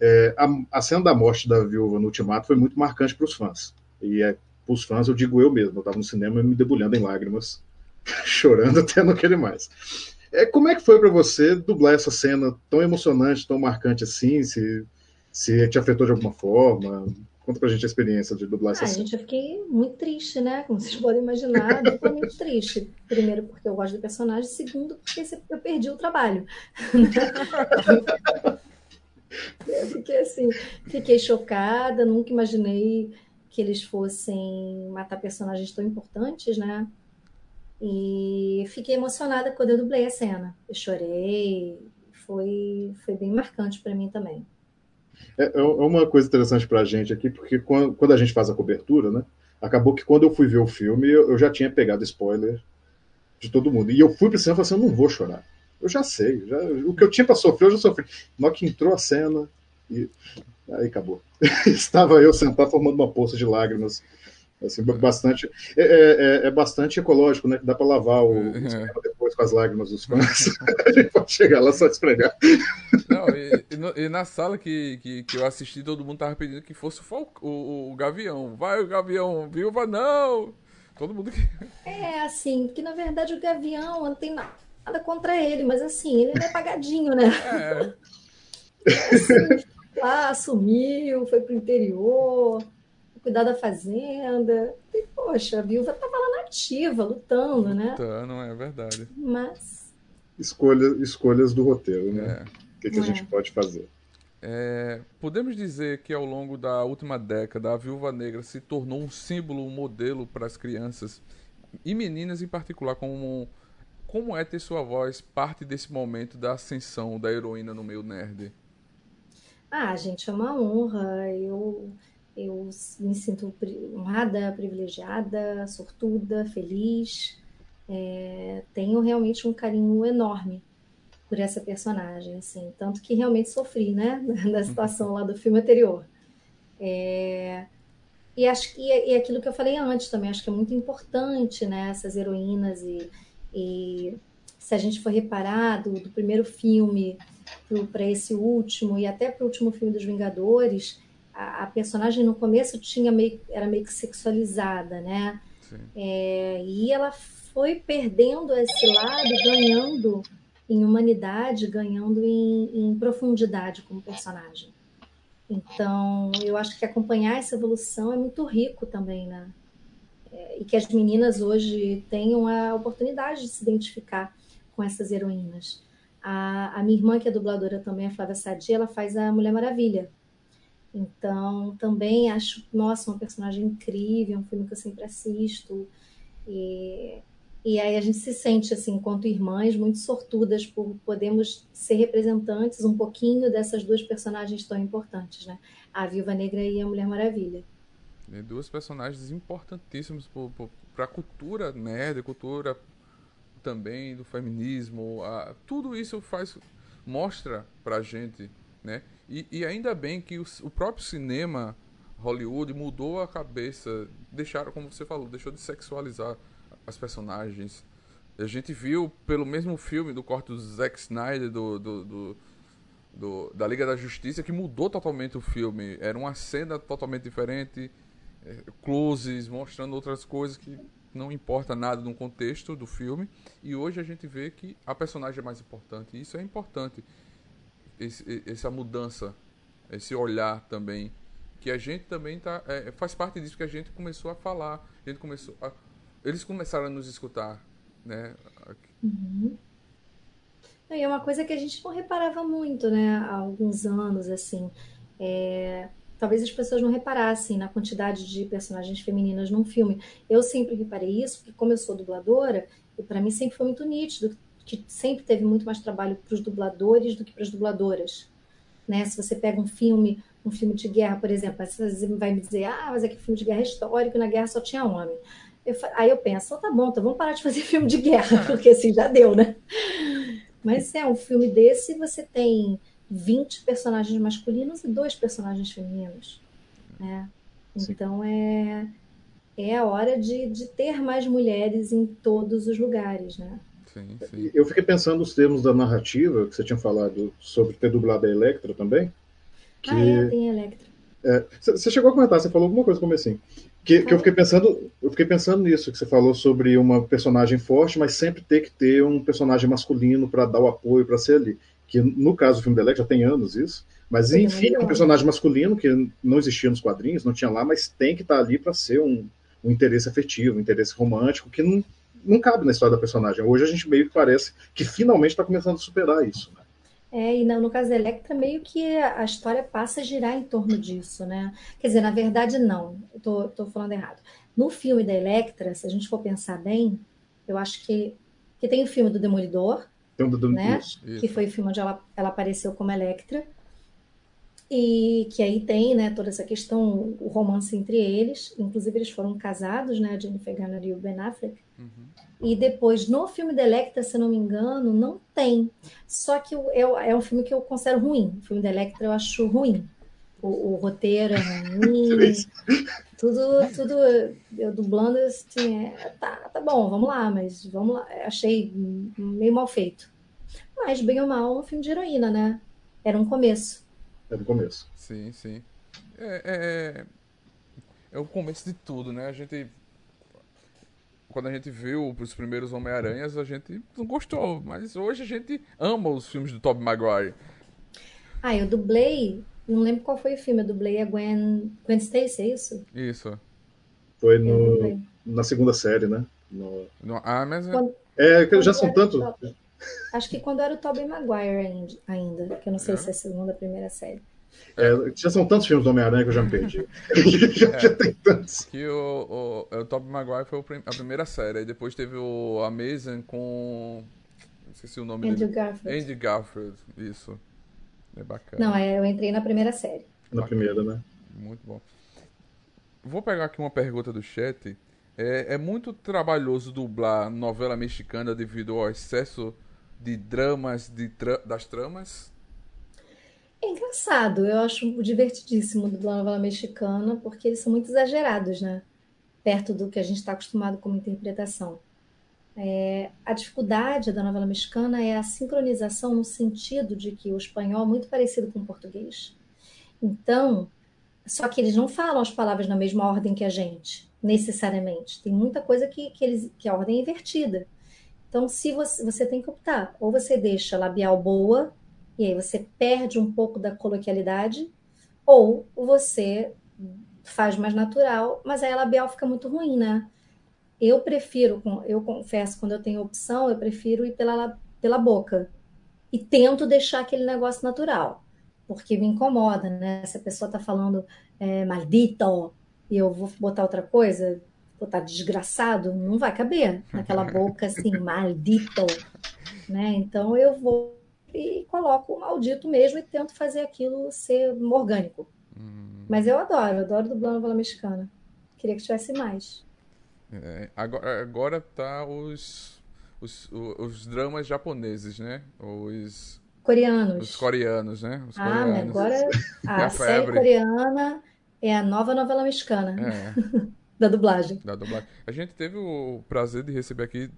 é, a, a cena da morte da viúva no Ultimato foi muito marcante para os fãs. E é, para os fãs, eu digo eu mesmo. Eu estava no cinema me debulhando em lágrimas, chorando até não querer mais. É, como é que foi para você dublar essa cena tão emocionante, tão marcante assim? Se, se te afetou de alguma forma? Conta pra gente a experiência de dublar essa Ah, cena. gente, eu fiquei muito triste, né? Como vocês podem imaginar, muito triste. Primeiro, porque eu gosto do personagem. Segundo, porque eu perdi o trabalho. Eu fiquei assim, fiquei chocada, nunca imaginei que eles fossem matar personagens tão importantes, né? E fiquei emocionada quando eu dublei a cena. Eu chorei, foi, foi bem marcante para mim também. É, é uma coisa interessante pra gente aqui, porque quando, quando a gente faz a cobertura, né? Acabou que quando eu fui ver o filme, eu, eu já tinha pegado spoiler de todo mundo. E eu fui pro cinema e falei assim: eu não vou chorar. Eu já sei. Já, o que eu tinha pra sofrer, eu já sofri. Na que entrou a cena, e aí acabou. Estava eu sentado formando uma poça de lágrimas. Assim, bastante, é, é, é bastante ecológico, né? Que dá para lavar o, o cinema depois com as lágrimas dos fãs. a gente pode chegar lá só esfregar. Não, e, e, no- e na sala que, que, que eu assisti, todo mundo tava pedindo que fosse o, o, o Gavião. Vai o Gavião, viúva não! Todo mundo que. É assim, que na verdade o Gavião não tem nada contra ele, mas assim, ele é apagadinho, né? É, Assim, lá, sumiu, foi pro interior, cuidar da fazenda. E, poxa, a viúva estava lá nativa, lutando, né? Lutando, é verdade. Mas. Escolha, escolhas do roteiro, né? É. O que, que a gente É. pode fazer? É, podemos dizer que ao longo da última década a Viúva Negra se tornou um símbolo, um modelo para as crianças e meninas em particular, como, como é ter sua voz parte desse momento da ascensão da heroína no meio nerd. Ah, gente, é uma honra. Eu, eu me sinto honrada, privilegiada, sortuda, feliz. É, tenho realmente um carinho enorme por essa personagem, assim, tanto que realmente sofri, né, da situação lá do filme anterior. É, e acho é aquilo que eu falei antes também, acho que é muito importante, né, essas heroínas e, e se a gente for reparar do, do primeiro filme para esse último e até para o último filme dos Vingadores, a, a personagem no começo tinha meio, era meio que sexualizada, né? É, e ela foi perdendo esse lado, ganhando em humanidade, ganhando em, em profundidade como personagem. Então, eu acho que acompanhar essa evolução é muito rico também, né? É, e que as meninas hoje tenham a oportunidade de se identificar com essas heroínas. A, a minha irmã, que é dubladora também, a Flávia Sadia, ela faz a Mulher Maravilha. Então, também acho, nossa, uma personagem incrível, um filme que eu sempre assisto. E, e aí a gente se sente, assim, enquanto irmãs, muito sortudas por podermos ser representantes um pouquinho dessas duas personagens tão importantes, né? A Viúva Negra e a Mulher Maravilha. E duas personagens importantíssimas para a cultura nerd, cultura também do feminismo. A, tudo isso faz mostra pra gente, né? E, e ainda bem que o, o, próprio cinema Hollywood mudou a cabeça, deixaram, como você falou, deixou de sexualizar as personagens. A gente viu pelo mesmo filme do corte do Zack Snyder do, do, do, do da Liga da Justiça que mudou totalmente o filme. Era uma cena totalmente diferente, é, closes mostrando outras coisas que não importa nada no contexto do filme. E hoje a gente vê que a personagem é mais importante. E isso é importante. Esse, essa mudança, esse olhar também. Que a gente também tá, é, faz parte disso que a gente começou a falar. A gente começou a, eles começaram a nos escutar. Né? Uhum. E é uma coisa que a gente não reparava muito, né? Há alguns anos, assim. É talvez as pessoas não reparassem na quantidade de personagens femininas num filme. Eu sempre reparei isso, porque como eu sou dubladora, para mim sempre foi muito nítido que sempre teve muito mais trabalho para os dubladores do que para as dubladoras. Né? Se você pega um filme, um filme de guerra, por exemplo, você vai me dizer, ah, mas é que filme de guerra é histórico, na guerra só tinha homem. Eu, aí eu penso, oh, tá bom, então vamos parar de fazer filme de guerra, porque assim já deu, né? Mas é um filme desse, você tem 20 personagens masculinos e dois personagens femininos. Né? Então é, é a hora de, de ter mais mulheres em todos os lugares. Né? Sim, sim. Eu fiquei pensando nos termos da narrativa, que você tinha falado sobre ter dublado a Electra também. Que... Ah, é, tem Electra. É, você chegou a comentar, você falou alguma coisa como assim. Que, que, eu fiquei pensando, eu fiquei pensando nisso que você falou sobre uma personagem forte, mas sempre ter que ter um personagem masculino para dar o apoio para ser ali que no caso do filme da Electra já tem anos isso, mas enfim, é um personagem masculino que não existia nos quadrinhos, não tinha lá, mas tem que estar tá ali para ser um, um, interesse afetivo, um interesse romântico, que não, não cabe na história da personagem. Hoje a gente meio que parece que finalmente está começando a superar isso. Né? É, e no, no caso da Electra, meio que a história passa a girar em torno disso, né? Quer dizer, na verdade, não, eu tô, tô falando errado. No filme da Electra, se a gente for pensar bem, eu acho que, que tem o filme do Demolidor, do, do, né? Isso. Que foi o filme onde ela, ela apareceu como Electra. E que aí tem, né, toda essa questão, o romance entre eles. Inclusive, eles foram casados, né? A Jennifer Garner e o Ben Affleck. Uhum. E depois, no filme da Electra, se não me engano, não tem. Só que é, é um filme que eu considero ruim. O filme da Electra eu acho ruim. O, o roteiro é ruim. tudo, tudo eu dublando assim, é, tá, tá bom, vamos lá, mas vamos lá. Achei meio mal feito. Mas, bem ou mal, um filme de heroína, né? Era um começo. Era o começo. Sim, sim. É, é, é o começo de tudo, né? A gente. Quando a gente viu os primeiros Homem-Aranhas, a gente não gostou, mas hoje a gente ama os filmes do Tobey Maguire. Ah, eu dublei não lembro qual foi o filme, eu dublei a Gwen, Gwen Stacy, é isso? Isso. Foi Eu no, na segunda série, né? No- No- ah, mas Quando- É, já são tantos. Acho que quando era o Tobey Maguire ainda, que eu não sei É. se é a segunda ou a primeira série. é, já são tantos filmes do Homem-Aranha que eu já me perdi. já, já tem tantos. que o, o, o Tobey Maguire foi a primeira série. Aí depois teve o Amazing com. Esqueci o nome Andrew dele. Garfield. Andy Garfield. Isso. É bacana. Não, é, eu entrei na primeira série. Na primeira, né? Muito bom. Vou pegar aqui uma pergunta do chat. É, é muito trabalhoso dublar novela mexicana devido ao excesso de dramas de tra- das tramas? É engraçado, eu acho divertidíssimo dublar novela mexicana, porque eles são muito exagerados, né? Perto do que a gente está acostumado como interpretação. É, a dificuldade da novela mexicana é a sincronização no sentido de que o espanhol é muito parecido com o português. Então, só que eles não falam as palavras na mesma ordem que a gente, necessariamente. Tem muita coisa que, que, eles, que a ordem é invertida. Então, se você, você tem que optar, ou você deixa labial boa, e aí você perde um pouco da coloquialidade, ou você faz mais natural, mas aí a labial fica muito ruim, né? Eu prefiro, eu confesso, quando eu tenho opção, eu prefiro ir pela, la- pela boca. E tento deixar aquele negócio natural, porque me incomoda, né? Se a pessoa tá falando é, maldito e eu vou botar outra coisa, botar desgraçado, não vai caber naquela boca assim, maldito, né? Então eu vou e coloco o maldito mesmo e tento fazer aquilo ser orgânico. Hum, Mas eu adoro, eu adoro dublar novela mexicana. Queria que tivesse mais. é, agora, agora tá os, os, os dramas japoneses, né? Os, Coreanos. os coreanos, né? Os Ah, coreanos. agora É a a série coreana é a nova novela mexicana É. da dublagem. da dublagem. A gente teve o prazer de receber aqui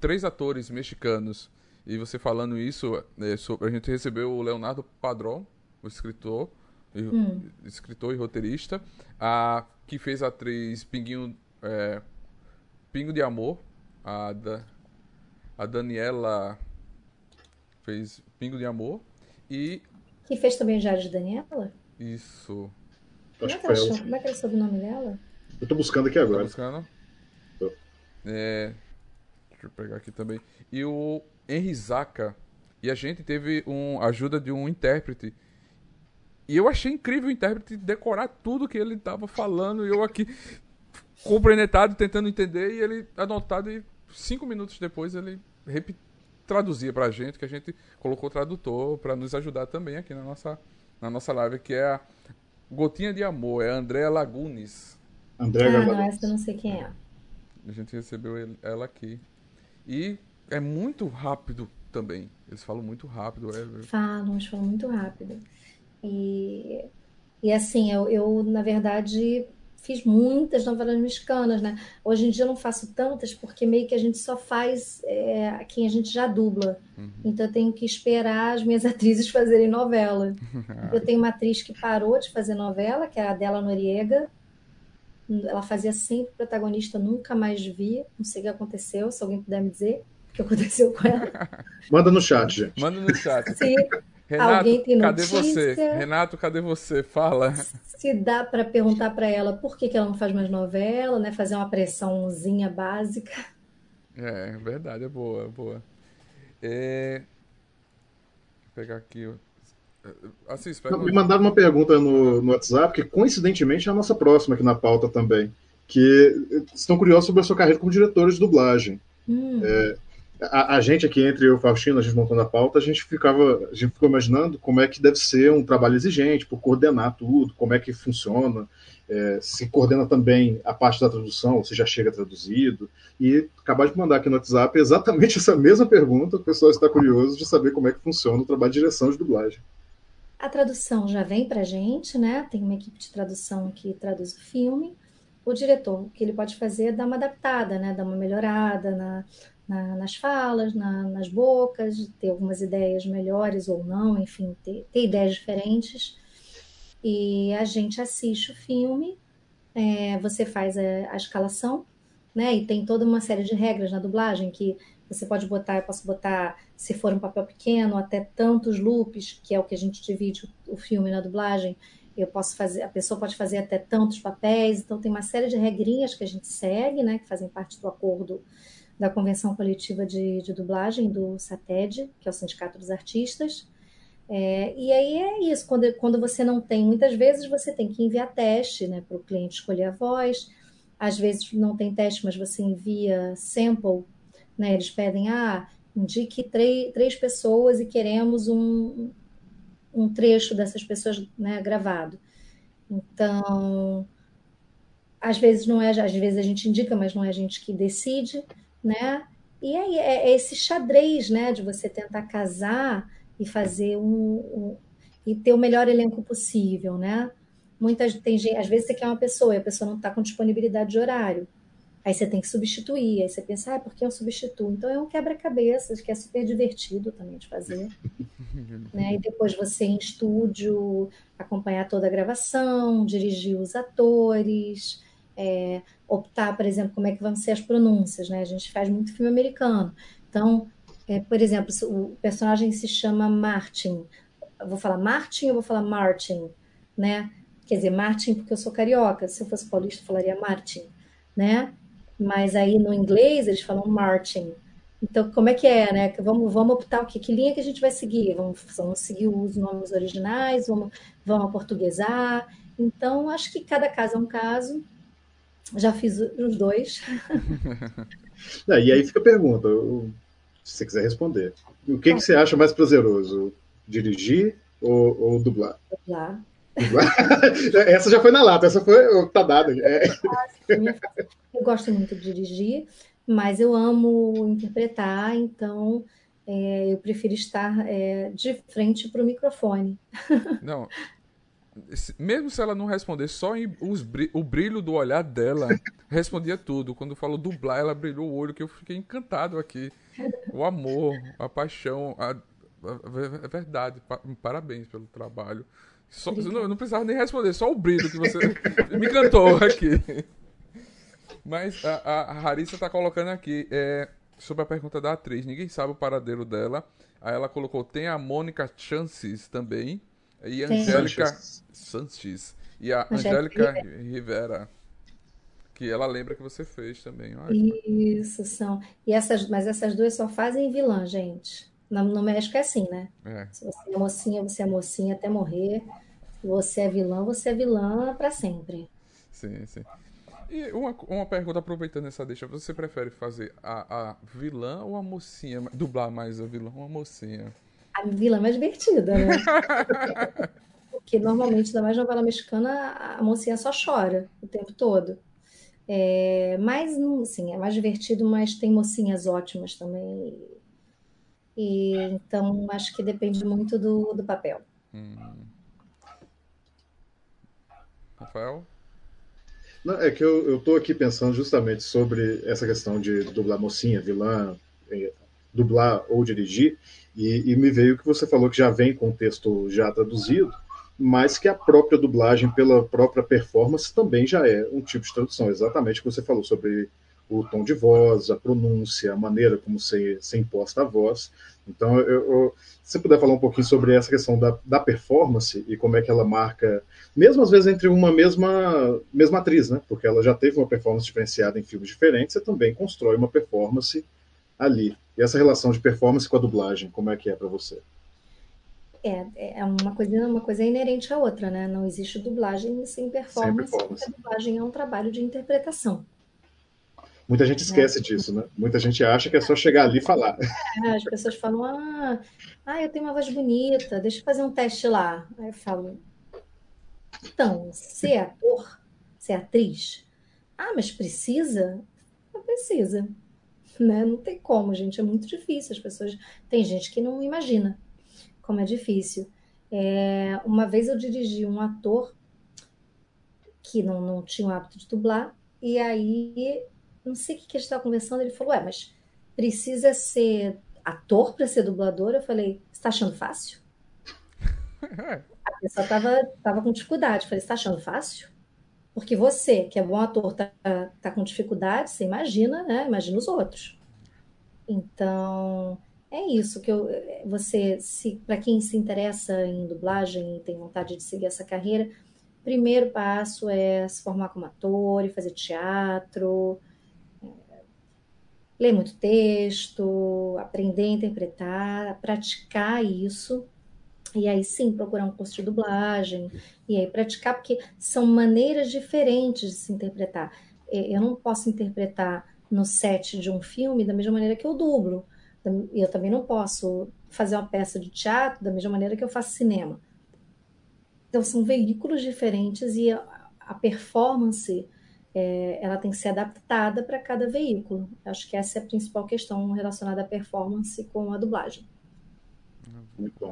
três atores mexicanos. E você falando isso, é, sobre- a gente recebeu o Leonardo Padrón, o escritor, e, Hum. escritor e roteirista, a, que fez a atriz Pinguinho, é, Pingo de Amor, a, da, a Daniela fez Pingo de Amor, e Que fez também o Diário de Daniela? isso. Como é que ela foi ela. chama? Como é que era o sobrenome dela? Eu tô buscando aqui Tá agora. buscando? Tô. É, deixa eu pegar aqui também. E o Henry Zaka. E a gente teve um, a ajuda de um intérprete. E eu achei incrível o intérprete decorar tudo que ele tava falando. E eu aqui compreendetado, tentando entender. E ele anotado. E cinco minutos depois ele repi- traduzia pra gente. Que a gente colocou o tradutor pra nos ajudar também aqui na nossa, na nossa live. Que é a Gotinha de Amor. É a Andrea Lagunes. André Ah, não, essa eu não sei quem é. A gente recebeu ele- ela aqui. E é muito rápido também. Eles falam muito rápido. É, Falam, eles falam muito rápido. E, e assim, eu, eu, na verdade, fiz muitas novelas mexicanas, né? Hoje em dia eu não faço tantas, porque meio que a gente só faz é, quem a gente já dubla. Então eu tenho que esperar as minhas atrizes fazerem novela. Eu tenho uma atriz que parou de fazer novela, que é a Adela Noriega. Ela fazia sempre protagonista, nunca mais vi. Não sei o que aconteceu, se alguém puder me dizer o que aconteceu com ela. Manda no chat, gente. Manda no chat. Se, Renato, Alguém tem cadê notícia? você? Renato, cadê você? Fala. se dá para perguntar para ela por que que ela não faz mais novela, né? Fazer uma pressãozinha básica. É, verdade, é boa, é boa. É... Vou pegar aqui. Assis, pega Me mandaram uma pergunta no, no WhatsApp, que coincidentemente é a nossa próxima aqui na pauta também. Que estão curiosos sobre a sua carreira como diretora de dublagem. Hum, A, a gente aqui, entre eu e o Faustino, a gente montando a pauta, a gente ficava, a gente ficou imaginando como é que deve ser um trabalho exigente por coordenar tudo, como é que funciona, é, se coordena também a parte da tradução, ou se já chega traduzido. E acabar de mandar aqui no WhatsApp exatamente essa mesma pergunta, o pessoal está curioso de saber como é que funciona o trabalho de direção de dublagem. A tradução já vem para a gente, né? Tem uma equipe de tradução que traduz o filme. O diretor, o que ele pode fazer é dar uma adaptada, né? Dar uma melhorada na, na- nas falas, na- nas bocas, ter algumas ideias melhores ou não, enfim, ter, ter ideias diferentes. E a gente assiste o filme, é, você faz a, a escalação, né? E tem toda uma série de regras na dublagem que você pode botar, eu posso botar, se for um papel pequeno, até tantos loops, que é o que a gente divide o filme na dublagem. Eu posso fazer, a pessoa pode fazer até tantos papéis, então tem uma série de regrinhas que a gente segue, né, que fazem parte do acordo da Convenção Coletiva de, de Dublagem do SATED, que é o Sindicato dos Artistas. É, e aí é isso, quando, quando você não tem, muitas vezes você tem que enviar teste né, para o cliente escolher a voz, às vezes não tem teste, mas você envia sample né? Eles pedem, ah, indique três, três pessoas e queremos um, um trecho dessas pessoas né, gravado. Então, às vezes não é, às vezes a gente indica, mas não é a gente que decide, né? E aí é, é esse xadrez, né, de você tentar casar e fazer um, um, e ter o melhor elenco possível, né? Muitas tem às vezes você quer uma pessoa e a pessoa não está com disponibilidade de horário. Aí você tem que substituir, aí você pensa, ah, por que eu substituo? Então é um quebra-cabeças que é super divertido também de fazer. né? E depois você em estúdio acompanhar toda a gravação, dirigir os atores, é, optar, por exemplo, como é que vão ser as pronúncias, né? A gente faz muito filme americano. Então, é, por exemplo, o personagem se chama Martin. Eu vou falar Martin ou vou falar Martin, né? Quer dizer, Martin porque eu sou carioca. Se eu fosse paulista, eu falaria Martin, né? Mas aí no inglês eles falam Martin. Então, como é que é, né? Vamos, vamos optar o que, que linha que a gente vai seguir? Vamos, vamos seguir os nomes originais, vamos, vamos aportuguesar. Então, acho que cada caso é um caso. Já fiz os dois. É, e aí fica a pergunta, se você quiser responder. O que, que você acha mais prazeroso? Dirigir ou, ou dublar? Dublar. essa já foi na lata, essa foi tá dada. É. Eu gosto muito de dirigir, mas eu amo interpretar, então é, eu prefiro estar é, de frente para o microfone. Não. Mesmo se ela não responder, só os, o brilho do olhar dela respondia tudo. Quando falou dublar, ela brilhou o olho, que eu fiquei encantado aqui. O amor, a paixão, a, a, a verdade. Parabéns pelo trabalho. Só, não, não precisava nem responder, só o brilho que você me cantou aqui. Mas a, a, a Harissa tá colocando aqui é, sobre a pergunta da atriz. Ninguém sabe o paradeiro dela. Aí ela colocou: tem a Mônica Chances também. E a Angélica Sanches. E a Angélica Rivera. Que ela lembra que você fez também. Isso, são. E essas, mas essas duas só fazem vilã, gente. No, no México é assim, né? É. Se você é mocinha, você é mocinha até morrer. Você é vilã, você é vilã para sempre. Sim, sim. E uma, uma pergunta, aproveitando essa deixa, você prefere fazer a, a vilã ou a mocinha? Dublar mais a vilã ou a mocinha? A vilã é mais divertida, né? Porque normalmente, ainda mais novela mexicana, a mocinha só chora o tempo todo. É, mas, sim, é mais divertido, mas tem mocinhas ótimas também. E, então, acho que depende muito do, do papel. Hum. Rafael? Não, é que eu estou aqui pensando justamente sobre essa questão de dublar mocinha, vilã, é, dublar ou dirigir, e, e, me veio que você falou que já vem com o texto já traduzido, mas que a própria dublagem, pela própria performance, também já é um tipo de tradução, exatamente o que você falou sobre o tom de voz, a pronúncia, a maneira como ser, ser imposta a voz. Então, eu, eu, se você puder falar um pouquinho sobre essa questão da, da performance e como é que ela marca, mesmo às vezes entre uma mesma, mesma atriz, né? Porque ela já teve uma performance diferenciada em filmes diferentes, você também constrói uma performance ali. E essa relação de performance com a dublagem, como é que é para você? É, é uma coisa, uma coisa inerente à outra, né? Não existe dublagem sem performance, sem performance. a dublagem é um trabalho de interpretação. Muita gente esquece é. disso, né? Muita gente acha que é só chegar ali e falar. É, as pessoas falam, ah, ah, eu tenho uma voz bonita, deixa eu fazer um teste lá. Aí eu falo, então, ser ator, ser atriz, ah, mas precisa? Não precisa. Né? Não tem como, gente, é muito difícil. As pessoas. Tem gente que não imagina como é difícil. É, uma vez eu dirigi um ator que não, não tinha o hábito de dublar, e aí não sei o que, que a gente estava conversando, ele falou, ué, mas precisa ser ator para ser dublador? Eu falei, você está achando fácil? a pessoa estava tava com dificuldade. Eu falei, você está achando fácil? Porque você, que é bom ator, tá, tá com dificuldade, você imagina, né? Imagina os outros. Então, é isso que eu, você, se para quem se interessa em dublagem e tem vontade de seguir essa carreira, primeiro passo é se formar como ator e fazer teatro, ler muito texto, aprender a interpretar, praticar isso. E aí sim procurar um curso de dublagem, e aí praticar, porque são maneiras diferentes de se interpretar. Eu não posso interpretar no set de um filme da mesma maneira que eu dublo. Eu também não posso fazer uma peça de teatro da mesma maneira que eu faço cinema. Então, são veículos diferentes e a performance é, ela tem que ser adaptada para cada veículo. Acho que essa é a principal questão relacionada à performance com a dublagem. Muito bom.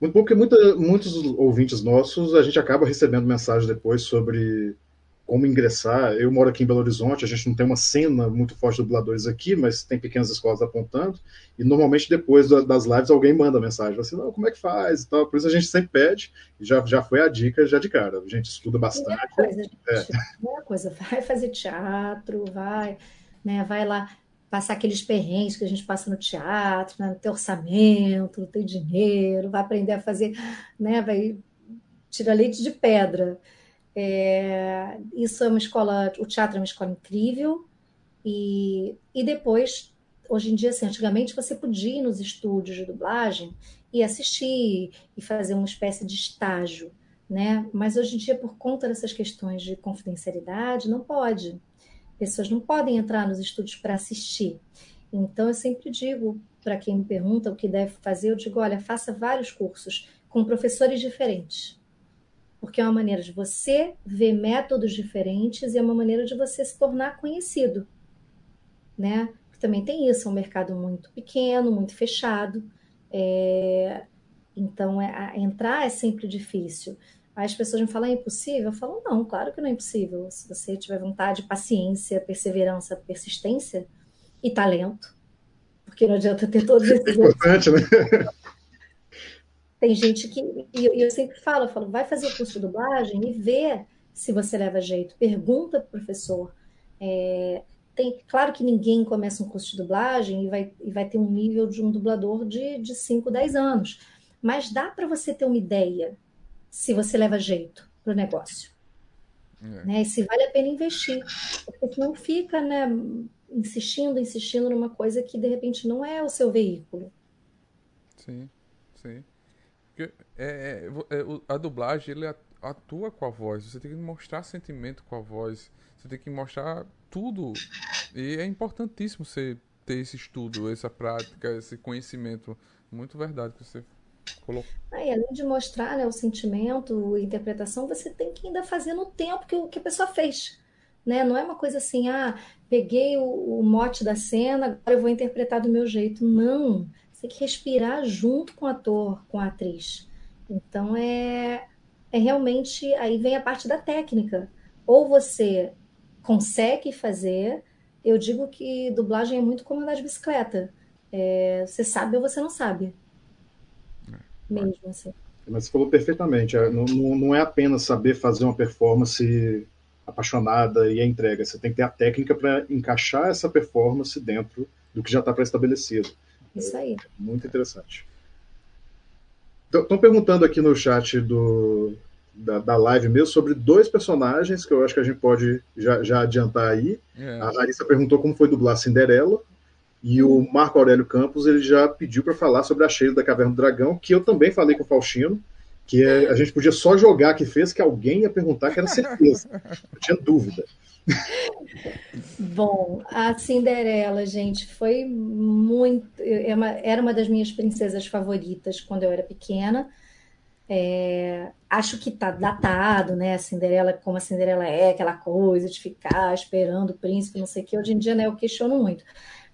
Muito bom, porque muita, muitos ouvintes nossos, a gente acaba recebendo mensagens depois sobre como ingressar. Eu moro aqui em Belo Horizonte, a gente não tem uma cena muito forte de dubladores aqui, mas tem pequenas escolas apontando, e normalmente depois das lives alguém manda mensagem, assim, não, como é que faz e tal. Por isso a gente sempre pede, e já, já foi a dica já de cara. A gente estuda bastante. Primeira coisa, gente, é. primeira coisa, vai fazer teatro, vai, né, vai lá passar aqueles perrengues que a gente passa no teatro, né, não tem orçamento, não tem dinheiro, vai aprender a fazer, né, vai tirar leite de pedra. É, isso é uma escola, o teatro é uma escola incrível. E, e depois, hoje em dia, assim, antigamente você podia ir nos estúdios de dublagem e assistir e fazer uma espécie de estágio, né? Mas hoje em dia, por conta dessas questões de confidencialidade, não pode. Pessoas não podem entrar nos estúdios para assistir. Então, eu sempre digo para quem me pergunta o que deve fazer, eu digo: olha, faça vários cursos com professores diferentes porque é uma maneira de você ver métodos diferentes e é uma maneira de você se tornar conhecido, né? Também tem isso, é um mercado muito pequeno, muito fechado, é... então é, entrar é sempre difícil. Aí as pessoas me falam, é impossível? Eu falo, não, claro que não é impossível. Se você tiver vontade, paciência, perseverança, persistência e talento, porque não adianta ter todos esses... É importante, né? Tem gente que. E eu, eu, sempre falo, eu falo, vai fazer o curso de dublagem e vê se você leva jeito. Pergunta para o professor. É, tem, claro que ninguém começa um curso de dublagem e vai, e vai ter um nível de um dublador de, de 5, 10 anos. Mas dá para você ter uma ideia se você leva jeito para o negócio. É. Né? E se vale a pena investir. Porque senão fica né, insistindo, insistindo numa coisa que de repente não é o seu veículo. Sim, sim. É, é, é, a dublagem ele atua com a voz. Você tem que mostrar sentimento com a voz. Você tem que mostrar tudo. E é importantíssimo você ter esse estudo, essa prática, esse conhecimento. Muito verdade que você colocou. Ah, além de mostrar né, o sentimento, a interpretação, você tem que ainda fazer no tempo que, que a pessoa fez. Né? Não é uma coisa assim, ah, peguei o, o mote da cena, agora eu vou interpretar do meu jeito. Não. Você tem que respirar junto com o ator, com a atriz. Então é, é realmente aí vem a parte da técnica. Ou você consegue fazer, eu digo que dublagem é muito como andar de bicicleta. É, você sabe ou você não sabe. É, Mesmo assim. Mas você falou perfeitamente. É, não, não é apenas saber fazer uma performance apaixonada e a entrega. Você tem que ter a técnica para encaixar essa performance dentro do que já está pré-estabelecido. Isso aí. Muito interessante. Estão perguntando aqui no chat do, da, da, live mesmo sobre dois personagens que eu acho que a gente pode já, já adiantar aí. É. A Larissa perguntou como foi dublar Cinderela. E o Marco Aurélio Campos ele já pediu para falar sobre a cheia da Caverna do Dragão, que eu também falei com o Faustino, que é, a gente podia só jogar que fez, que alguém ia perguntar, que era certeza. Eu tinha dúvida. Bom, a Cinderela, gente, foi muito. É era uma das minhas princesas favoritas quando eu era pequena. É, acho que tá datado, né? A Cinderela, como a Cinderela é, aquela coisa de ficar esperando o príncipe, não sei o que. Hoje em dia, né, eu questiono muito.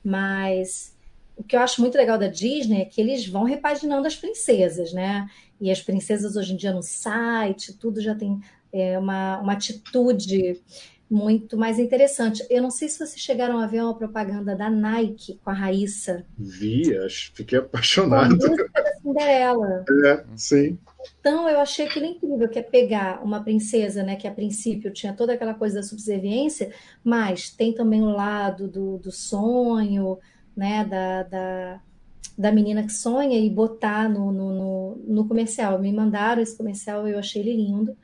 Mas o que eu acho muito legal da Disney é que eles vão repaginando as princesas, né? E as princesas hoje em dia no site, tudo já tem é, uma, uma atitude muito mais interessante. Eu não sei se vocês chegaram a ver uma propaganda da Nike com a Raíssa. Vi, fiquei apaixonado. Com a da Cinderela. É, sim. Então eu achei aquilo incrível, que é pegar uma princesa, né, que a princípio tinha toda aquela coisa da subserviência, mas tem também o lado do, do sonho, né, da, da, da menina que sonha e botar no, no, no, no comercial. Me mandaram esse comercial, eu achei ele lindo.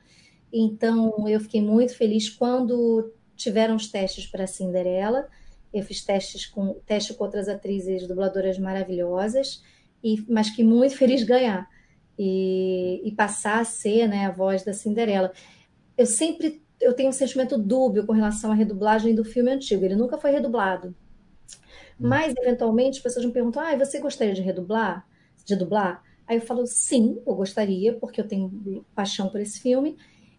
Então, eu fiquei muito feliz quando tiveram os testes para Cinderela. Eu fiz testes com teste com outras atrizes dubladoras maravilhosas, e, mas que muito feliz ganhar e, e passar a ser né, a voz da Cinderela. Eu sempre eu tenho um sentimento dúbio com relação à redublagem do filme antigo. Ele nunca foi redublado. Hum. Mas, eventualmente, as pessoas me perguntam: ah, você gostaria de redublar? De dublar? Aí eu falo: sim, eu gostaria, porque eu tenho paixão por esse filme.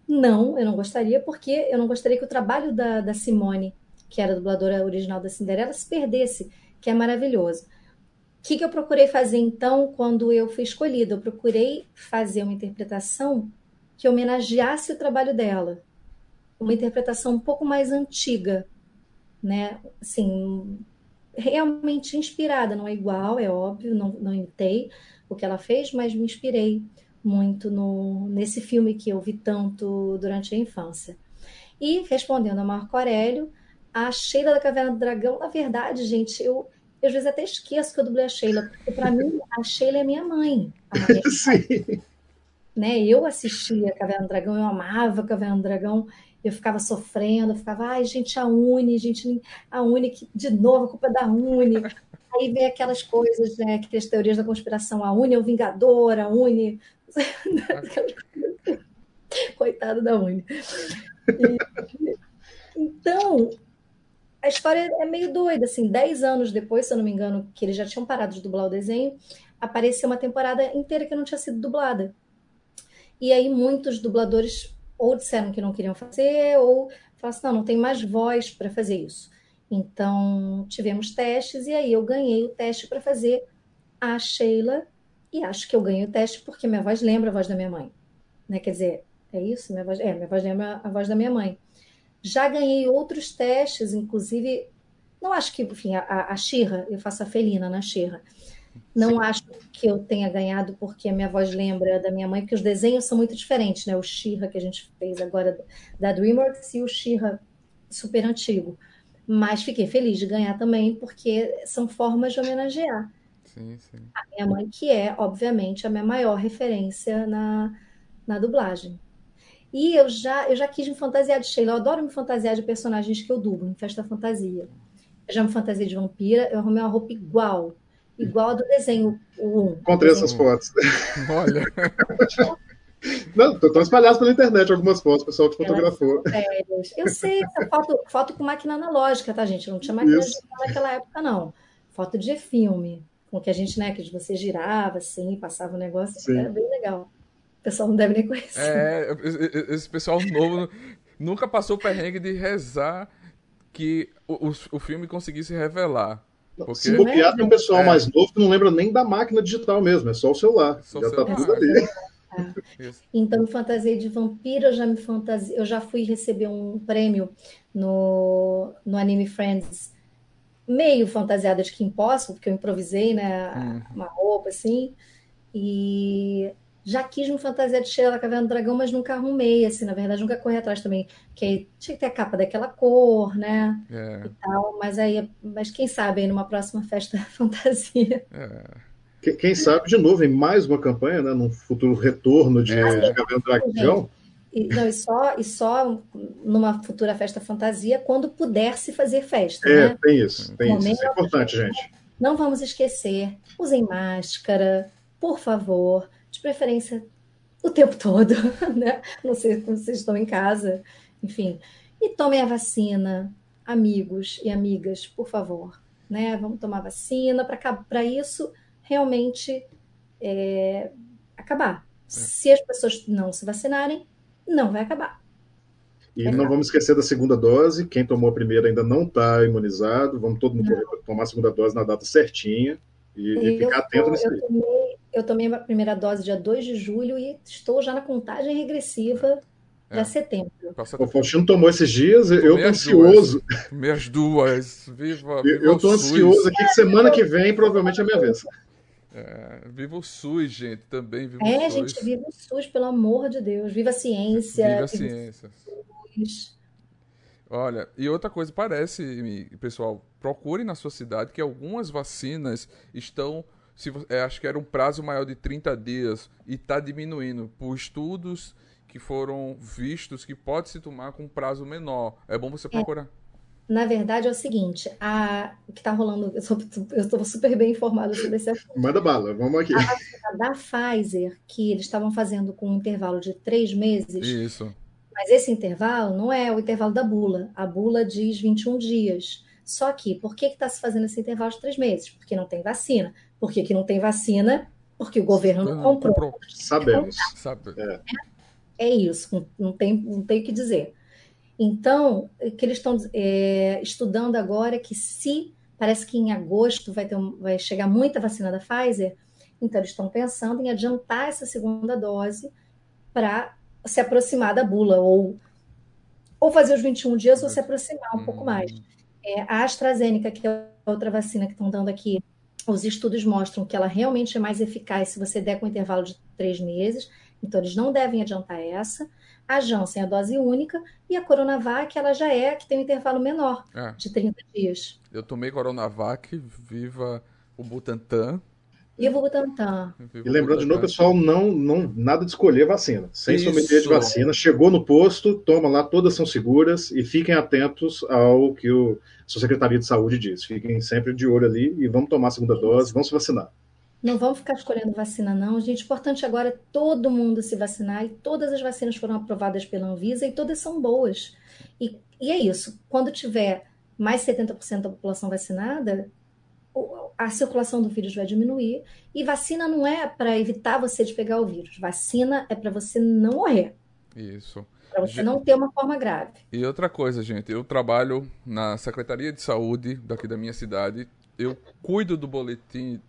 Não, eu não gostaria, porque eu não gostaria que o trabalho da, da Simone, que era a dubladora original da Cinderela, se perdesse, que é maravilhoso. O que, que eu procurei fazer então quando eu fui escolhida? Eu procurei fazer uma interpretação que homenageasse o trabalho dela, uma interpretação um pouco mais antiga, né? Assim, realmente inspirada, não é igual, é óbvio, não, não imitei o que ela fez, mas me inspirei muito no, nesse filme que eu vi tanto durante a infância. E respondendo a Marco Aurélio, a Sheila da Caverna do Dragão, na verdade, gente, eu eu às vezes até esqueço que eu dublei a Sheila, porque para mim a Sheila é minha mãe. Minha Sim. Né? Eu assistia Caverna do Dragão, eu amava Caverna do Dragão, eu ficava sofrendo, eu ficava, ai, gente, a Uni, gente, a Uni, de novo, a culpa é da Uni. Aí vem aquelas coisas, né, que tem as teorias da conspiração, a Uni é o Vingador, a Uni. Coitado da Uni. E, então, a história é meio doida, assim, dez anos depois, se eu não me engano, que eles já tinham parado de dublar o desenho, apareceu uma temporada inteira que não tinha sido dublada. E aí muitos dubladores ou disseram que não queriam fazer, ou falaram assim, não, não tem mais voz para fazer isso. Então, tivemos testes, e aí eu ganhei o teste para fazer a Sheila, e acho que eu ganhei o teste porque minha voz lembra a voz da minha mãe. Né? Quer dizer, é isso? Minha voz, é, minha voz lembra a voz da minha mãe. Já ganhei outros testes, inclusive, não acho que, enfim, a, a Xirra, eu faço a felina na Xirra. Não Sim. acho que eu tenha ganhado porque a minha voz lembra da minha mãe, porque os desenhos são muito diferentes, né? O Xirra que a gente fez agora da DreamWorks e o Xirra super antigo. Mas fiquei feliz de ganhar também, porque são formas de homenagear sim, sim. a minha mãe, que é, obviamente, a minha maior referência na, na dublagem. E eu já, eu já quis me fantasiar de Sheila. Eu adoro me fantasiar de personagens que eu dublo em festa fantasia. Eu já me fantasiei de vampira, eu arrumei uma roupa igual. Igual a do desenho o 1. Encontrei essas fotos. Olha. Não, estão espalhadas pela internet algumas fotos, o pessoal que fotografou. Eu sei, foto, foto com máquina analógica, tá, gente? Não tinha máquina digital naquela época, não. Foto de filme, com que a gente, né, que você girava assim, passava o negócio, Sim. era bem legal. O pessoal não deve nem conhecer. É, esse pessoal novo nunca passou o perrengue de rezar que o, o, o filme conseguisse revelar. Porque... Se bobear, tem um pessoal é. mais novo que não lembra nem da máquina digital mesmo, é só o celular. Só já tá celular. tá tudo ali. É. Então, fantasiei de vampiro, eu já me fantasi... eu já fui receber um prêmio no, no Anime Friends, meio fantasiada de Kim Possible, porque eu improvisei, né, uhum. uma roupa assim, e já quis me fantasia de Sheila da Caverna do Dragão, mas nunca arrumei, assim, na verdade, nunca corri atrás também. Porque tinha que ter a capa daquela cor, né? É. E tal, mas aí, mas quem sabe aí numa próxima festa fantasia. É. Quem sabe, de novo, em mais uma campanha, né? Num futuro retorno de, é. de Caverna do Dragão. E, não, e só, e só numa futura festa fantasia quando puder se fazer festa. É, né? tem isso, tem isso. Isso é importante, gente. Não vamos esquecer, usem máscara, por favor de preferência o tempo todo, né? Não sei se vocês estão em casa, enfim. E tomem a vacina, amigos e amigas, por favor, né? Vamos tomar vacina para isso realmente é, acabar. É. Se as pessoas não se vacinarem, não vai acabar. E não vamos esquecer da segunda dose. Quem tomou a primeira ainda não está imunizado. Vamos todo mundo tomar a segunda dose na data certinha e, e ficar atento nesse eu tomei, eu tomei a primeira dose dia 2 de julho e estou já na contagem regressiva é. para setembro. O Faustino tomou esses dias, eu estou ansioso. Tomei as duas. Viva, viva eu estou ansioso aqui que semana que vem provavelmente é a minha vez. É, viva o SUS, gente, também. Viva é, o SUS. gente, viva o SUS, pelo amor de Deus. Viva a ciência. Viva a ciência. Olha, e outra coisa, parece, pessoal, procure na sua cidade que algumas vacinas estão. Se, é, acho que era um prazo maior de 30 dias e está diminuindo por estudos que foram vistos que pode se tomar com um prazo menor. É bom você procurar. É. Na verdade, é o seguinte: a, o que está rolando, eu estou super bem informada sobre esse assunto. Manda bala, vamos aqui. A vacina da Pfizer, que eles estavam fazendo com um intervalo de três meses. Isso. Mas esse intervalo não é o intervalo da bula. A bula diz 21 dias. Só que, por que está se fazendo esse intervalo de três meses? Porque não tem vacina. Por que, que não tem vacina? Porque o governo não comprou. comprou. Sabemos. Sabe. É. é isso, não tem, não tem o que dizer. Então, o que eles estão é, estudando agora é que se parece que em agosto vai, ter, vai chegar muita vacina da Pfizer, então eles estão pensando em adiantar essa segunda dose para se aproximar da bula, ou, ou fazer os 21 dias ou se aproximar um pouco mais. Hum. É, a AstraZeneca, que é outra vacina que estão dando aqui, os estudos mostram que ela realmente é mais eficaz se você der com intervalo de três meses, então eles não devem adiantar essa. A Janssen é a dose única e a Coronavac ela já é a que tem um intervalo menor, é. de 30 dias. Eu tomei Coronavac, viva o Butantan, Viva o Butantan. E lembrando de novo, pessoal, não, não, nada de escolher vacina. Sem Isso. sommelier de vacina. Chegou no posto, toma lá, todas são seguras e fiquem atentos ao que o, a sua Secretaria de Saúde diz. Fiquem sempre de olho ali e vamos tomar a segunda dose, vamos se vacinar. Não vamos ficar escolhendo vacina, não. Gente, o importante agora é todo mundo se vacinar e todas as vacinas foram aprovadas pela Anvisa e todas são boas. E, e é isso. Quando tiver mais 70% da população vacinada, a circulação do vírus vai diminuir. E vacina não é para evitar você de pegar o vírus. Vacina é para você não morrer. Isso. Para você não ter uma forma grave. E outra coisa, gente, eu trabalho na Secretaria de Saúde daqui da minha cidade. Eu cuido do boletim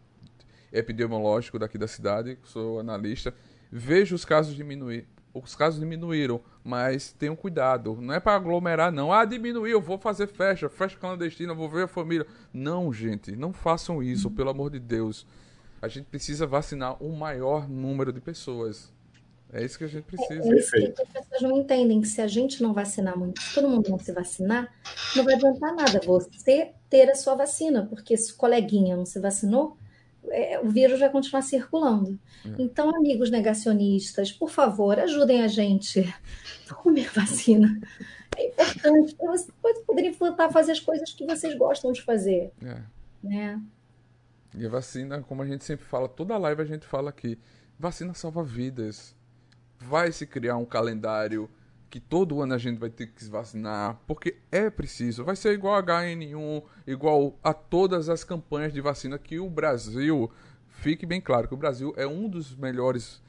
epidemiológico daqui da cidade, sou analista. Vejo os casos diminuir os casos diminuíram, mas tenham cuidado. Não é para aglomerar, não. Ah, diminuiu, eu vou fazer festa, festa clandestina, vou ver a família. Não, gente, não façam isso, pelo amor de Deus. A gente precisa vacinar o maior número de pessoas. É isso que a gente precisa. É, é isso que as pessoas não entendem, que se a gente não vacinar muito, se todo mundo não se vacinar, não vai adiantar nada você ter a sua vacina, porque se o coleguinha não se vacinou, é, o vírus vai continuar circulando. É. Então, amigos negacionistas, por favor, ajudem a gente a comer vacina. É importante para vocês poderem voltar a fazer as coisas que vocês gostam de fazer. É. Né? E a vacina, como a gente sempre fala, toda live a gente fala aqui, vacina salva vidas. Vai se criar um calendário que todo ano a gente vai ter que se vacinar, porque é preciso. Vai ser igual a HN1, igual a todas as campanhas de vacina que o Brasil, fique bem claro que o Brasil é um dos melhores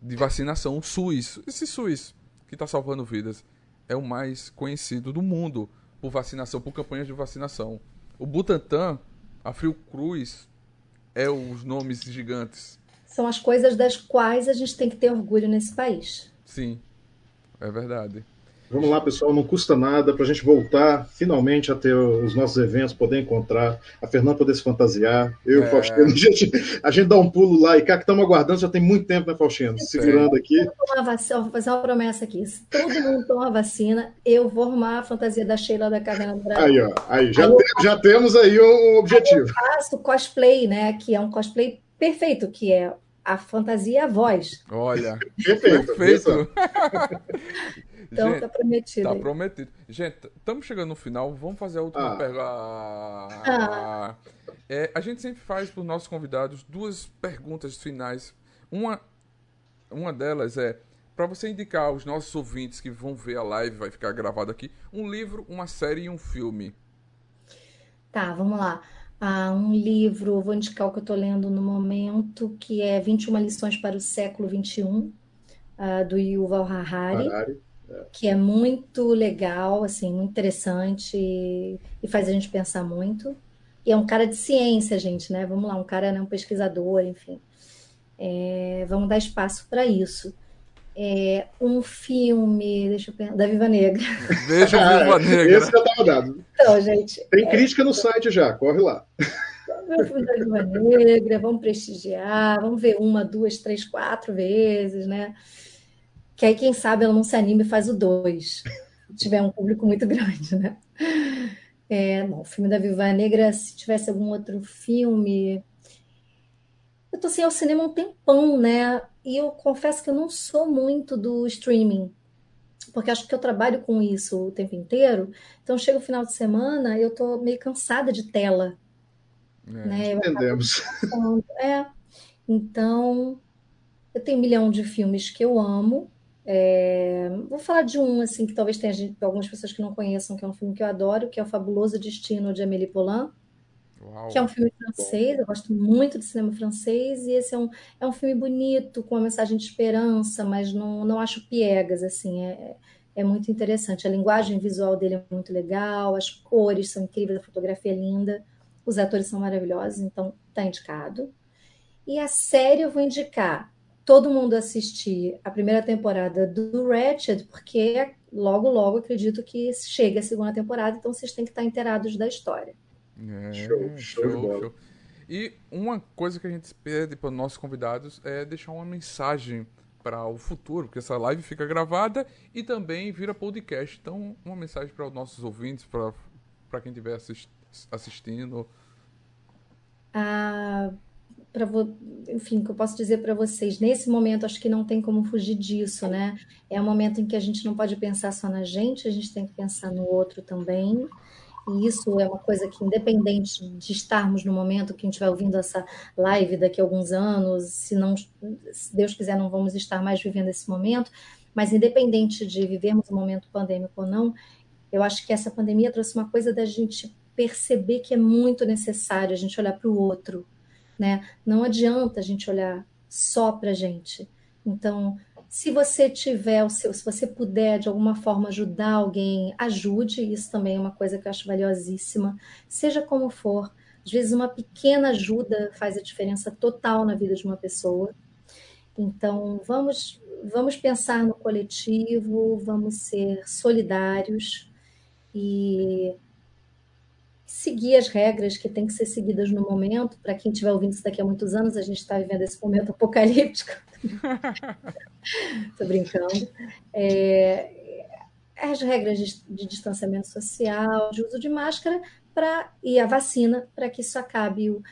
de vacinação, o SUS. Esse SUS que está salvando vidas é o mais conhecido do mundo por vacinação, por campanhas de vacinação. O Butantan, a Fiocruz, é os nomes gigantes. São as coisas das quais a gente tem que ter orgulho nesse país. Sim. É verdade. Vamos lá, pessoal, não custa nada para a gente voltar finalmente a ter os nossos eventos, poder encontrar, a Fernanda poder se fantasiar, eu e é... o Faustino, a gente, a gente dá um pulo lá e cá que estamos aguardando já tem muito tempo, né, Faustino? Segurando aqui. Eu vou, vacina, vou fazer uma promessa aqui: se todo mundo toma vacina, eu vou arrumar a fantasia da Sheila da Caverna do Brasil. Aí, ó, aí, já, aí tem, já temos aí um objetivo. Aí eu faço cosplay, né, que é um cosplay perfeito, que é a fantasia e a voz. Olha, perfeito. perfeito. então Gente, tá prometido. Tá aí. prometido. Gente, estamos chegando no final. Vamos fazer a última ah. pergunta. Ah. É, a gente sempre faz para os nossos convidados duas perguntas finais. Uma, uma delas é para você indicar aos nossos ouvintes que vão ver a live, vai ficar gravado aqui, um livro, uma série e um filme. Tá, vamos lá a um livro, vou indicar o que eu estou lendo no momento, que é 21 lições para o século XXI, uh, do Yuval Harari, Harari é. que é muito legal, assim, muito interessante e, e, faz a gente pensar muito. E é um cara de ciência, gente, né? Vamos lá, um cara, né, um pesquisador, enfim. É, vamos dar espaço para isso é, um filme, deixa eu pensar, da Viva Negra. Veja a Viva Negra. Esse já estava dado. Então, gente. Tem é, crítica no site já, corre lá. Vamos ver o filme da Viva Negra, vamos prestigiar, vamos ver uma, duas, três, quatro vezes, né? Que aí, quem sabe, ela não se anime e faz o dois. tiver um público muito grande, né? É, bom, o filme da Viva Negra, se tivesse algum outro filme. Eu tô sem ao cinema um tempão, né? E eu confesso que eu não sou muito do streaming, porque acho que eu trabalho com isso o tempo inteiro. Então chega o final de semana, eu tô meio cansada de tela. É, né? Entendemos. É. Então, eu tenho um milhão de filmes que eu amo, é, vou falar de um, assim, que talvez tenha gente, algumas pessoas que não conheçam, que é um filme que eu adoro, que é O Fabuloso Destino de Amélie Poulain, Uau. que é um filme francês, eu gosto muito de cinema francês, e esse é um, é um filme bonito, com uma mensagem de esperança, mas não, não acho piegas, assim, é, é muito interessante. A linguagem visual dele é muito legal, as cores são incríveis, a fotografia é linda, os atores são maravilhosos, então tá indicado. E a série eu vou indicar todo mundo assistir a primeira temporada do Ratched, porque logo, logo acredito que chega a segunda temporada, então vocês têm que estar inteirados da história. É, show, show, show. E uma coisa que a gente pede para os nossos convidados é deixar uma mensagem para o futuro, porque essa live fica gravada e também vira podcast. Então, uma mensagem para os nossos ouvintes, para quem estiver assist, assistindo. Ah, para enfim, que eu posso dizer para vocês, nesse momento acho que não tem como fugir disso, né? É um momento em que a gente não pode pensar só na gente, a gente tem que pensar no outro também. E isso é uma coisa que, independente de estarmos no momento que a gente vai ouvindo essa live daqui a alguns anos, se não, se Deus quiser, não vamos estar mais vivendo esse momento, mas independente de vivermos um momento pandêmico ou não, eu acho que essa pandemia trouxe uma coisa da gente perceber que é muito necessário a gente olhar para o outro, né? Não adianta a gente olhar só para a gente. Então, se você tiver o seu, se você puder de alguma forma ajudar alguém, ajude. Isso também é uma coisa que eu acho valiosíssima, seja como for. Às vezes uma pequena ajuda faz a diferença total na vida de uma pessoa. Então, vamos vamos pensar no coletivo, vamos ser solidários e seguir as regras que têm que ser seguidas no momento. Para quem estiver ouvindo isso daqui a muitos anos, a gente está vivendo esse momento apocalíptico. Estou brincando. É, as regras de, de, distanciamento social, de uso de máscara pra, e a vacina, para que isso acabe o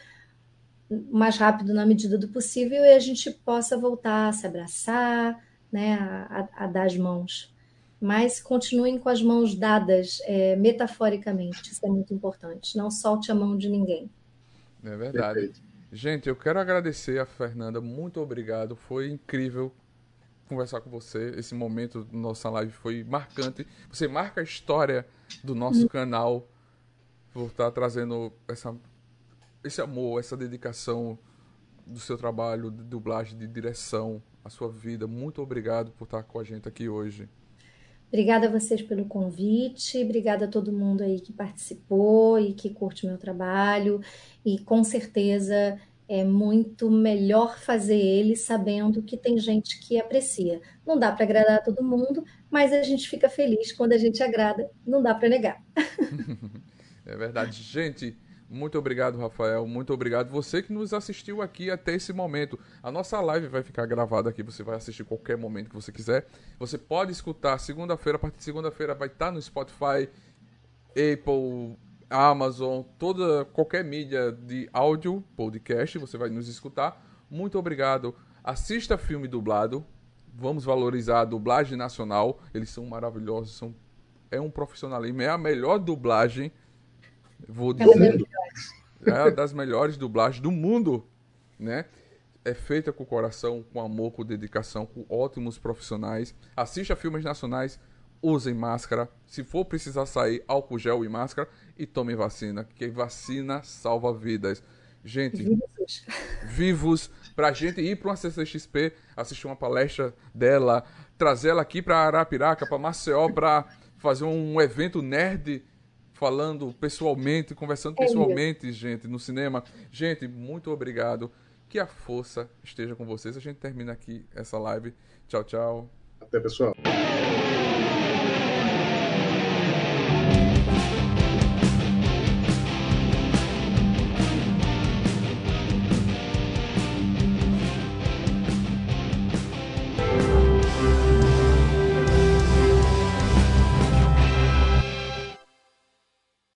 mais rápido na medida do possível e a gente possa voltar a se abraçar, né, a, a, a dar as mãos mas continuem com as mãos dadas é, metaforicamente, isso é muito importante. Não solte a mão de ninguém. É verdade. Perfeito. Gente, eu quero agradecer a Fernanda, muito obrigado, foi incrível conversar com você. Esse momento da nossa live foi marcante. Você marca a história do nosso hum. canal por estar trazendo essa, esse amor, essa dedicação do seu trabalho de dublagem, de direção, a sua vida. Muito obrigado por estar com a gente aqui hoje. Obrigada a vocês pelo convite, obrigada a todo mundo aí que participou e que curte meu trabalho. E com certeza é muito melhor fazer ele sabendo que tem gente que aprecia. Não dá para agradar todo mundo, mas a gente fica feliz quando a gente agrada, não dá para negar. é verdade. Gente, muito obrigado, Rafael. Muito obrigado você que nos assistiu aqui até esse momento. A nossa live vai ficar gravada aqui, você vai assistir qualquer momento que você quiser. Você pode escutar segunda-feira, a partir de segunda-feira vai estar no Spotify, Apple, Amazon, toda qualquer mídia de áudio, podcast, você vai nos escutar. Muito obrigado. Assista filme dublado. Vamos valorizar a dublagem nacional. Eles são maravilhosos, são é um profissionalismo, é a melhor dublagem Vou dizer. É uma das melhores dublagens do mundo, né? É feita com coração, com amor, com dedicação, com ótimos profissionais. Assista filmes nacionais, usem máscara. Se for precisar sair, álcool gel e máscara. E tomem vacina, que vacina salva vidas. Gente, vivos, vivos pra gente ir para uma CCXP, assistir uma palestra dela, trazer ela aqui para Arapiraca, para Maceió, para fazer um evento nerd falando pessoalmente, conversando é pessoalmente, gente, no cinema. Gente, muito obrigado. Que a força esteja com vocês. A gente termina aqui essa live. Tchau, tchau. Até, pessoal.